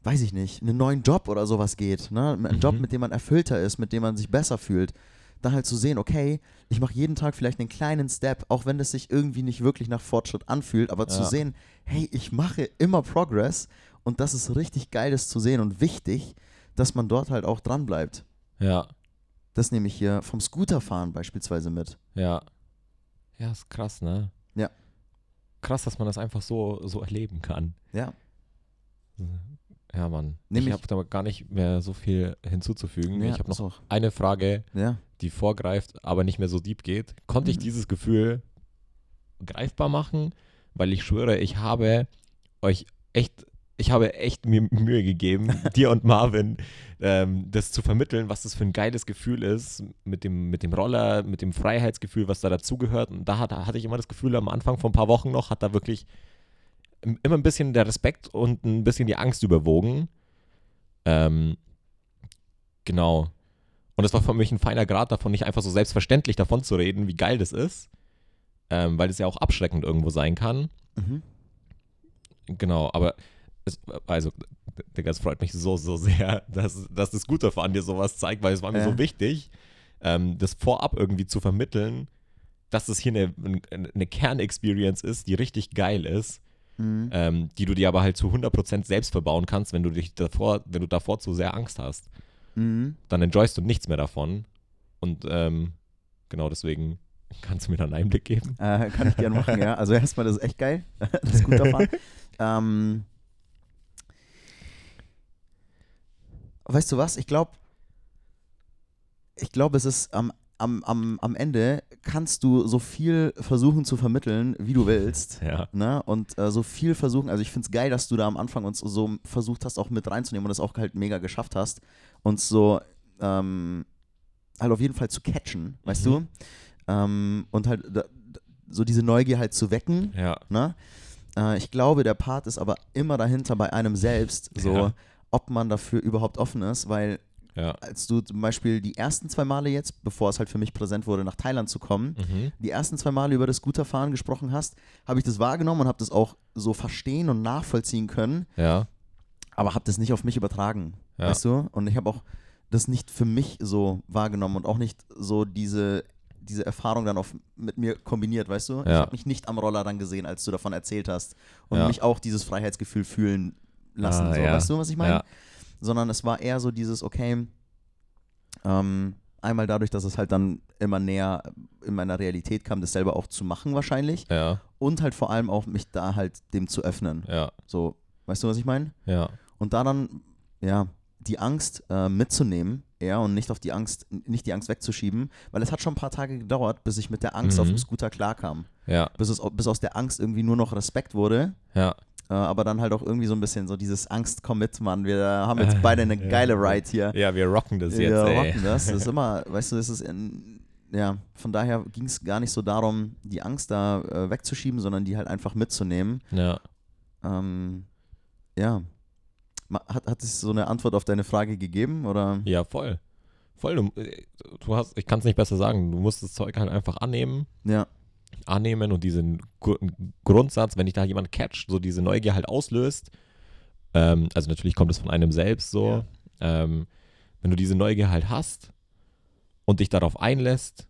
weiß ich nicht, einen neuen Job oder sowas geht, ne? einen Mhm. Job, mit dem man erfüllter ist, mit dem man sich besser fühlt, dann halt zu sehen, okay, ich mache jeden Tag vielleicht einen kleinen Step, auch wenn es sich irgendwie nicht wirklich nach Fortschritt anfühlt, aber zu Ja. sehen, hey, ich mache immer Progress und das ist richtig geil, das zu sehen und wichtig, dass man dort halt auch dran bleibt. Ja. Das nehme ich hier vom Scooterfahren beispielsweise mit. Ja. Ja, ist krass, ne? Ja. Krass, dass man das einfach so, so erleben kann. Ja. Ja, Mann. Nehm ich ich- habe da gar nicht mehr so viel hinzuzufügen. ja ich habe noch auch- eine Frage, Ja. die vorgreift, aber nicht mehr so deep geht. Konnte ich Mhm. dieses Gefühl greifbar machen? Weil ich schwöre, ich habe euch echt, ich habe echt mir Mühe gegeben, dir und Marvin, ähm, das zu vermitteln, was das für ein geiles Gefühl ist, mit dem, mit dem Roller, mit dem Freiheitsgefühl, was da dazugehört. Und da hat, hatte ich immer das Gefühl, am Anfang vor ein paar Wochen noch, hat da wirklich im- immer ein bisschen der Respekt und ein bisschen die Angst überwogen. Ähm, genau. Und es war für mich ein feiner Grad davon, nicht einfach so selbstverständlich davon zu reden, wie geil das ist, ähm, weil es ja auch abschreckend irgendwo sein kann. Mhm. Genau, aber also, Digga, es freut mich so, so sehr, dass, dass das Scooterfahren dir sowas zeigt, weil es war mir Ja. so wichtig, ähm, das vorab irgendwie zu vermitteln, dass es hier eine, eine Kernexperience ist, die richtig geil ist, Mhm. ähm, die du dir aber halt zu 100% selbst verbauen kannst, wenn du dich davor, wenn du davor zu sehr Angst hast. Mhm. Dann enjoyst du nichts mehr davon. Und ähm, genau deswegen kannst du mir dann einen Einblick geben. Äh, kann ich gerne machen, ja. Also erstmal, das ist echt geil, das Scooterfahren. ähm, weißt du was? Ich glaube, ich glaube, es ist am, am, am, am Ende kannst du so viel versuchen zu vermitteln, wie du willst. Ja. Ne? Und äh, so viel versuchen, also ich finde es geil, dass du da am Anfang uns so versucht hast, auch mit reinzunehmen und das auch halt mega geschafft hast, uns so ähm, halt auf jeden Fall zu catchen, weißt Mhm. du? Ähm, und halt da, so diese Neugier halt zu wecken. Ja. Ne? Äh, ich glaube, der Part ist aber immer dahinter bei einem selbst, so Ja. Ob man dafür überhaupt offen ist, weil Ja. als du zum Beispiel die ersten zwei Male jetzt, bevor es halt für mich präsent wurde, nach Thailand zu kommen, Mhm. die ersten zwei Male über das Scooterfahren gesprochen hast, habe ich das wahrgenommen und habe das auch so verstehen und nachvollziehen können, Ja. aber habe das nicht auf mich übertragen, Ja. weißt du? Und ich habe auch das nicht für mich so wahrgenommen und auch nicht so diese, diese Erfahrung dann auf, mit mir kombiniert, weißt du? Ich Ja. habe mich nicht am Roller dann gesehen, als du davon erzählt hast und Ja. mich auch dieses Freiheitsgefühl fühlen lassen, Ah, so, ja. weißt du, was ich meine? Ja. sondern es war eher so dieses, okay, ähm, einmal dadurch, dass es halt dann immer näher in meiner Realität kam, das selber auch zu machen wahrscheinlich Ja. und halt vor allem auch mich da halt dem zu öffnen. Ja. So, weißt du, was ich meine? Ja. Und da dann, ja, die Angst äh, mitzunehmen eher und nicht auf die Angst, nicht die Angst wegzuschieben, weil es hat schon ein paar Tage gedauert, bis ich mit der Angst auf Mhm. dem Scooter klarkam. Ja, Bis, es, bis aus der Angst irgendwie nur noch Respekt wurde, ja. Äh, aber dann halt auch irgendwie so ein bisschen so dieses Angst, komm mit, Mann, wir haben jetzt beide eine geile Ride hier. Ja, wir rocken das jetzt, wir ey. rocken das. Das ist immer, weißt du, das ist in, ja, von daher ging es gar nicht so darum, die Angst da äh, wegzuschieben, sondern die halt einfach mitzunehmen. Ja. Ähm, ja. Hat, hat es so eine Antwort auf deine Frage gegeben? Oder? ja, voll. Voll. Du, äh, du hast, ich kann es nicht besser sagen, du musst das Zeug halt einfach annehmen, Ja, annehmen und diesen Gru- Grundsatz, wenn dich da jemand catcht, so diese Neugier halt auslöst, ähm, also natürlich kommt es von einem selbst so, ähm, wenn du diese Neugier halt hast und dich darauf einlässt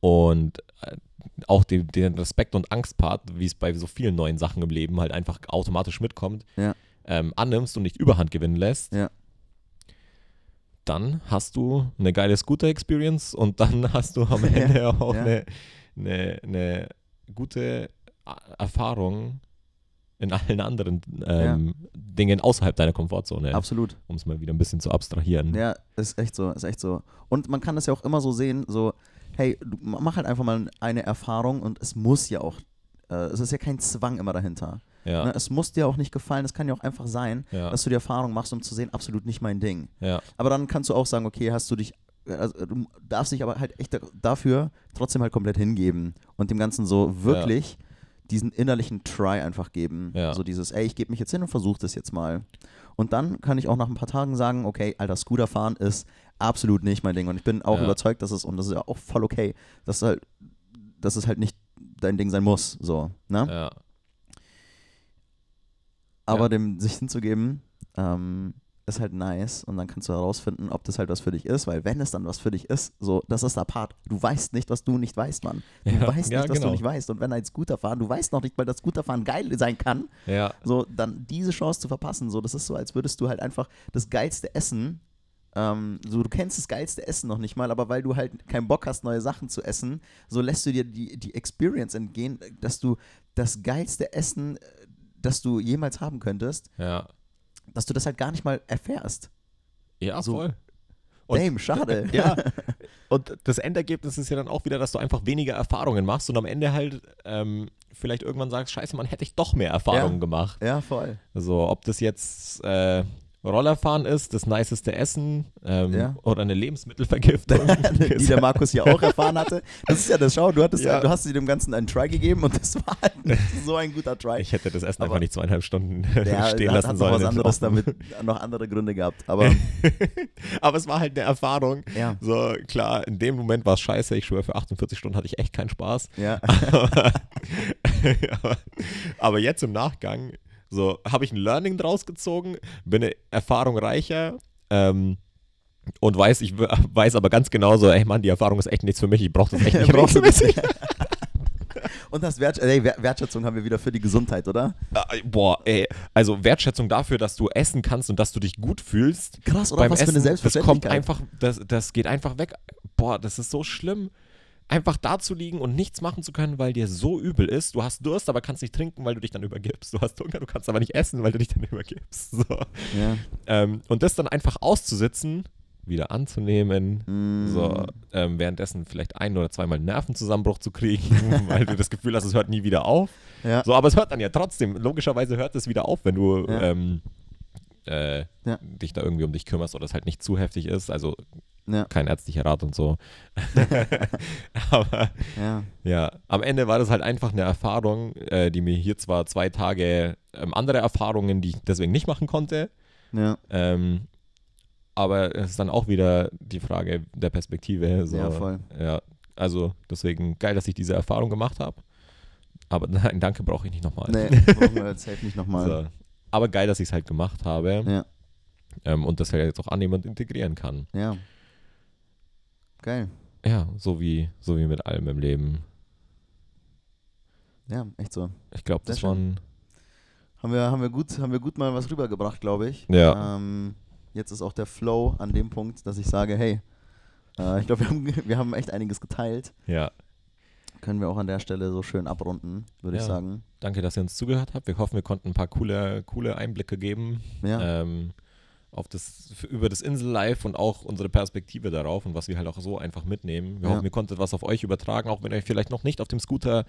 und äh, auch den, den Respekt und Angstpart, wie es bei so vielen neuen Sachen im Leben halt einfach automatisch mitkommt, Ja. ähm, annimmst und nicht Überhand gewinnen lässt, Ja. dann hast du eine geile Scooter-Experience und dann hast du am Ja, Ende auch ja. eine, eine, eine gute Erfahrung in allen anderen ähm, Dingen außerhalb deiner Komfortzone, absolut. um es mal wieder ein bisschen zu abstrahieren. Ja, ist echt so, ist echt so. Und man kann das ja auch immer so sehen, so, hey, du, mach halt einfach mal eine Erfahrung und es muss ja auch, äh, es ist ja kein Zwang immer dahinter. Ja, Ne? Es muss dir auch nicht gefallen, es kann ja auch einfach sein, ja, dass du die Erfahrung machst, um zu sehen, absolut nicht mein Ding. ja, Aber dann kannst du auch sagen, okay, hast du dich, also du darfst dich aber halt echt da- dafür trotzdem halt komplett hingeben und dem Ganzen so wirklich diesen innerlichen Try einfach geben. Ja. So dieses, ey, ich gebe mich jetzt hin und versuche das jetzt mal. Und dann kann ich auch nach ein paar Tagen sagen, okay, alter, Scooter fahren ist absolut nicht mein Ding. Und ich bin auch Ja. überzeugt, dass es, und das ist ja auch voll okay, dass, halt, dass es halt nicht dein Ding sein muss. So, ne? ja, Aber Ja. dem sich hinzugeben, ähm, ist halt nice und dann kannst du herausfinden, ob das halt was für dich ist, weil wenn es dann was für dich ist, so, das ist der Part. Du weißt nicht, was du nicht weißt, Mann. Du Ja, weißt ja, nicht, was genau. du nicht weißt. Und wenn ein Scooterfahren, du weißt noch nicht, weil das Scooterfahren geil sein kann, ja, so, dann diese Chance zu verpassen, so, das ist so, als würdest du halt einfach das geilste Essen, ähm, so, du kennst das geilste Essen noch nicht mal, aber weil du halt keinen Bock hast, neue Sachen zu essen, so lässt du dir die, die Experience entgehen, dass du das geilste Essen, äh, das du jemals haben könntest, ja. Dass du das halt gar nicht mal erfährst. Ja, So. voll. Und- Damn, schade. Ja, und das Endergebnis ist ja dann auch wieder, dass du einfach weniger Erfahrungen machst und am Ende halt ähm, vielleicht irgendwann sagst, scheiße, man hätte ich doch mehr Erfahrungen Ja. gemacht. Ja, voll. Also ob das jetzt äh, Rollerfahren ist, das niceste Essen ähm, Ja. oder eine Lebensmittelvergiftung. die der Markus ja auch erfahren hatte. Das ist ja das Schau, du hattest ja. Ja. du hast dir dem Ganzen einen Try gegeben und das war halt so ein guter Try. ich hätte das Essen Aber- einfach nicht zweieinhalb Stunden Der stehen lassen hat noch sollen. was im anderes Ofen. damit, noch andere Gründe gehabt. Aber Aber es war halt eine Erfahrung. ja, So, klar, in dem Moment war es scheiße. Ich schwöre, für 48 Stunden hatte ich echt keinen Spaß. ja, aber, aber jetzt im Nachgang, so habe ich ein Learning draus gezogen, bin eine Erfahrung reicher ähm, und weiß, ich weiß aber ganz genau so, ey Mann, die Erfahrung ist echt nichts für mich, ich brauche das echt nicht regelmäßig. Und das Wert, ey, Wer- Wertschätzung haben wir wieder für die Gesundheit, oder? Äh, Boah, ey, also Wertschätzung dafür, dass du essen kannst und dass du dich gut fühlst. Krass, oder beim was für eine Essen, das Selbstverständlichkeit. kommt einfach, das, das geht einfach weg. Boah, das ist so schlimm. Einfach da zu liegen und nichts machen zu können, weil dir so übel ist. Du hast Durst, aber kannst nicht trinken, weil du dich dann übergibst. Du hast Hunger, du kannst aber nicht essen, weil du dich dann übergibst. So. Ja. Ähm, und das dann einfach auszusitzen, wieder anzunehmen, Mm. so ähm, währenddessen vielleicht ein oder zweimal Nervenzusammenbruch zu kriegen, weil du das Gefühl hast, es hört nie wieder auf. Ja. So, aber es hört dann ja trotzdem. Logischerweise hört es wieder auf, wenn du Ja. ähm, äh, Ja. dich da irgendwie um dich kümmerst oder es halt nicht zu heftig ist. Also Ja. kein ärztlicher Rat und so. aber ja. ja, am Ende war das halt einfach eine Erfahrung, äh, die mir hier zwar zwei Tage ähm, andere Erfahrungen, die ich deswegen nicht machen konnte, Ja. ähm, aber es ist dann auch wieder die Frage der Perspektive. So, Ja, voll. Ja, also deswegen geil, dass ich diese Erfahrung gemacht habe. Aber nein, danke brauche ich nicht nochmal. Nee, brauchen wir jetzt safe nicht nochmal. So. Aber geil, dass ich es halt gemacht habe Ja. ähm, und das halt jetzt auch annehmen und integrieren kann. Ja. Geil. Ja, so wie, so wie mit allem im Leben. Ja, echt so. Ich glaube, das schön. waren. Haben wir, haben wir, gut, haben wir gut mal was rübergebracht, glaube ich. Ja. Ähm, jetzt ist auch der Flow an dem Punkt, dass ich sage, hey, äh, ich glaube, wir haben, wir haben echt einiges geteilt. Ja, Können wir auch an der Stelle so schön abrunden, würde ich Ja. sagen. danke, dass ihr uns zugehört habt. Wir hoffen, wir konnten ein paar coole, coole Einblicke geben. Ja. Ähm, auf das, über das Insel-Life und auch unsere Perspektive darauf und was wir halt auch so einfach mitnehmen. Wir Ja. hoffen, ihr konntet was auf euch übertragen, auch wenn ihr euch vielleicht noch nicht auf dem Scooter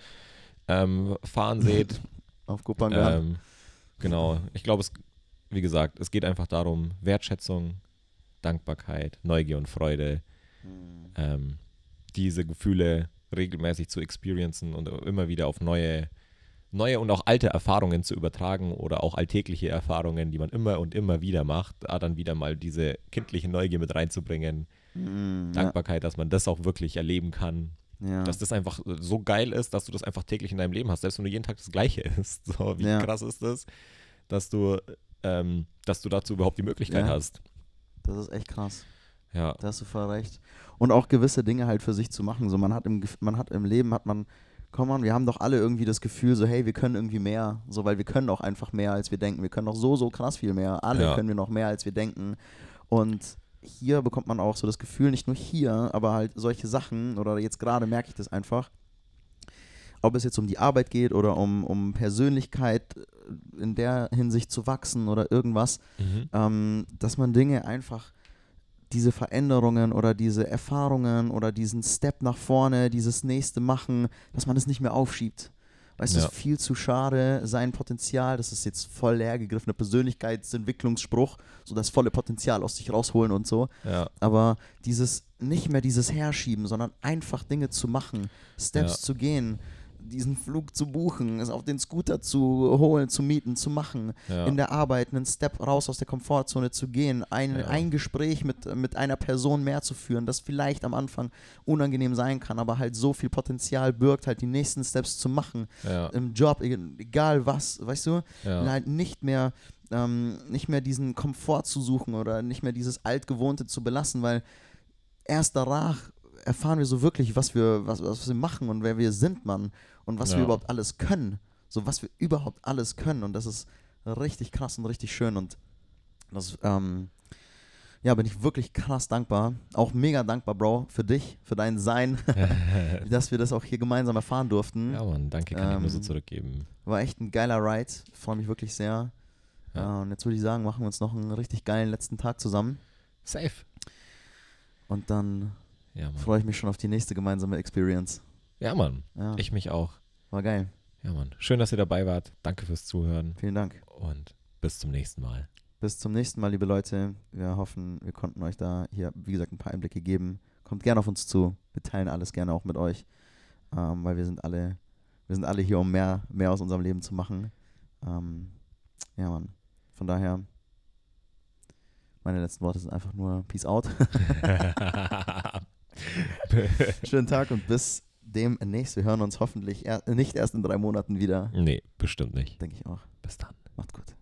ähm, fahren seht. Auf Kupangan. ähm, genau. Ich glaube, es, wie gesagt, es geht einfach darum, Wertschätzung, Dankbarkeit, Neugier und Freude, Hm. ähm, diese Gefühle regelmäßig zu experiencen und immer wieder auf neue, neue und auch alte Erfahrungen zu übertragen oder auch alltägliche Erfahrungen, die man immer und immer wieder macht, da dann wieder mal diese kindliche Neugier mit reinzubringen, Mm, Dankbarkeit, dass man das auch wirklich erleben kann, ja. ja. dass das einfach so geil ist, dass du das einfach täglich in deinem Leben hast, selbst wenn du jeden Tag das Gleiche isst. So, wie Ja. krass ist das, dass du, ähm, dass du dazu überhaupt die Möglichkeit Ja. hast. Das ist echt krass. Ja, Da hast du voll recht. Und auch gewisse Dinge halt für sich zu machen. So, man hat im, man hat im Leben, hat man, komm on, wir haben doch alle irgendwie das Gefühl, so, hey, wir können irgendwie mehr. So, weil wir können auch einfach mehr, als wir denken. Wir können doch so, so krass viel mehr. Alle Ja. können wir noch mehr, als wir denken. Und hier bekommt man auch so das Gefühl, nicht nur hier, aber halt solche Sachen, oder jetzt gerade merke ich das einfach, ob es jetzt um die Arbeit geht oder um, um Persönlichkeit in der Hinsicht zu wachsen oder irgendwas, mhm. ähm, dass man Dinge einfach, diese Veränderungen oder diese Erfahrungen oder diesen Step nach vorne, dieses nächste Machen, dass man es nicht mehr aufschiebt. Weißt du, es Ja. ist viel zu schade, sein Potenzial, das ist jetzt voll leer gegriffener Persönlichkeitsentwicklungsspruch, so das volle Potenzial aus sich rausholen und so. ja, Aber dieses, nicht mehr dieses Herschieben, sondern einfach Dinge zu machen, Steps Ja. zu gehen, diesen Flug zu buchen, es auf den Scooter zu holen, zu mieten, zu machen, ja. in der Arbeit einen Step raus aus der Komfortzone zu gehen, ein, Ja. ein Gespräch mit, mit einer Person mehr zu führen, das vielleicht am Anfang unangenehm sein kann, aber halt so viel Potenzial birgt, halt die nächsten Steps zu machen, ja, im Job, e- egal was, weißt du, halt nicht mehr, ähm, nicht mehr diesen Komfort zu suchen oder nicht mehr dieses Altgewohnte zu belassen, weil erst danach erfahren wir so wirklich, was wir, was, was wir machen und wer wir sind, Mann. Und was wir Ja. überhaupt alles können. So was wir überhaupt alles können. Und das ist richtig krass und richtig schön. Und das, ähm, ja, bin ich wirklich krass dankbar. Auch mega dankbar, Bro, für dich, für dein Sein, dass wir das auch hier gemeinsam erfahren durften. ja, Mann, danke, kann ich nur so Ähm, zurückgeben. War echt ein geiler Ride. Freue mich wirklich sehr. Ja. Ja. und jetzt würde ich sagen, machen wir uns noch einen richtig geilen letzten Tag zusammen. Safe. Und dann Ja, freue ich mich schon auf die nächste gemeinsame Experience. Ja, Mann. Ja, Ich mich auch. war geil. Ja, Mann. Schön, dass ihr dabei wart. Danke fürs Zuhören Vielen Dank. und bis zum nächsten Mal. Bis zum nächsten Mal, liebe Leute. Wir hoffen, wir konnten euch da hier, wie gesagt, ein paar Einblicke geben. Kommt gerne auf uns zu. Wir teilen alles gerne auch mit euch. Ähm, weil wir sind alle, wir sind alle hier, um mehr, mehr aus unserem Leben zu machen. Ähm, ja, Mann. Von daher, meine letzten Worte sind einfach nur Peace out. Schönen Tag und bis demnächst. Wir hören uns hoffentlich er nicht erst in drei Monaten wieder. nee, bestimmt nicht. Denke ich auch. Bis dann. Macht gut.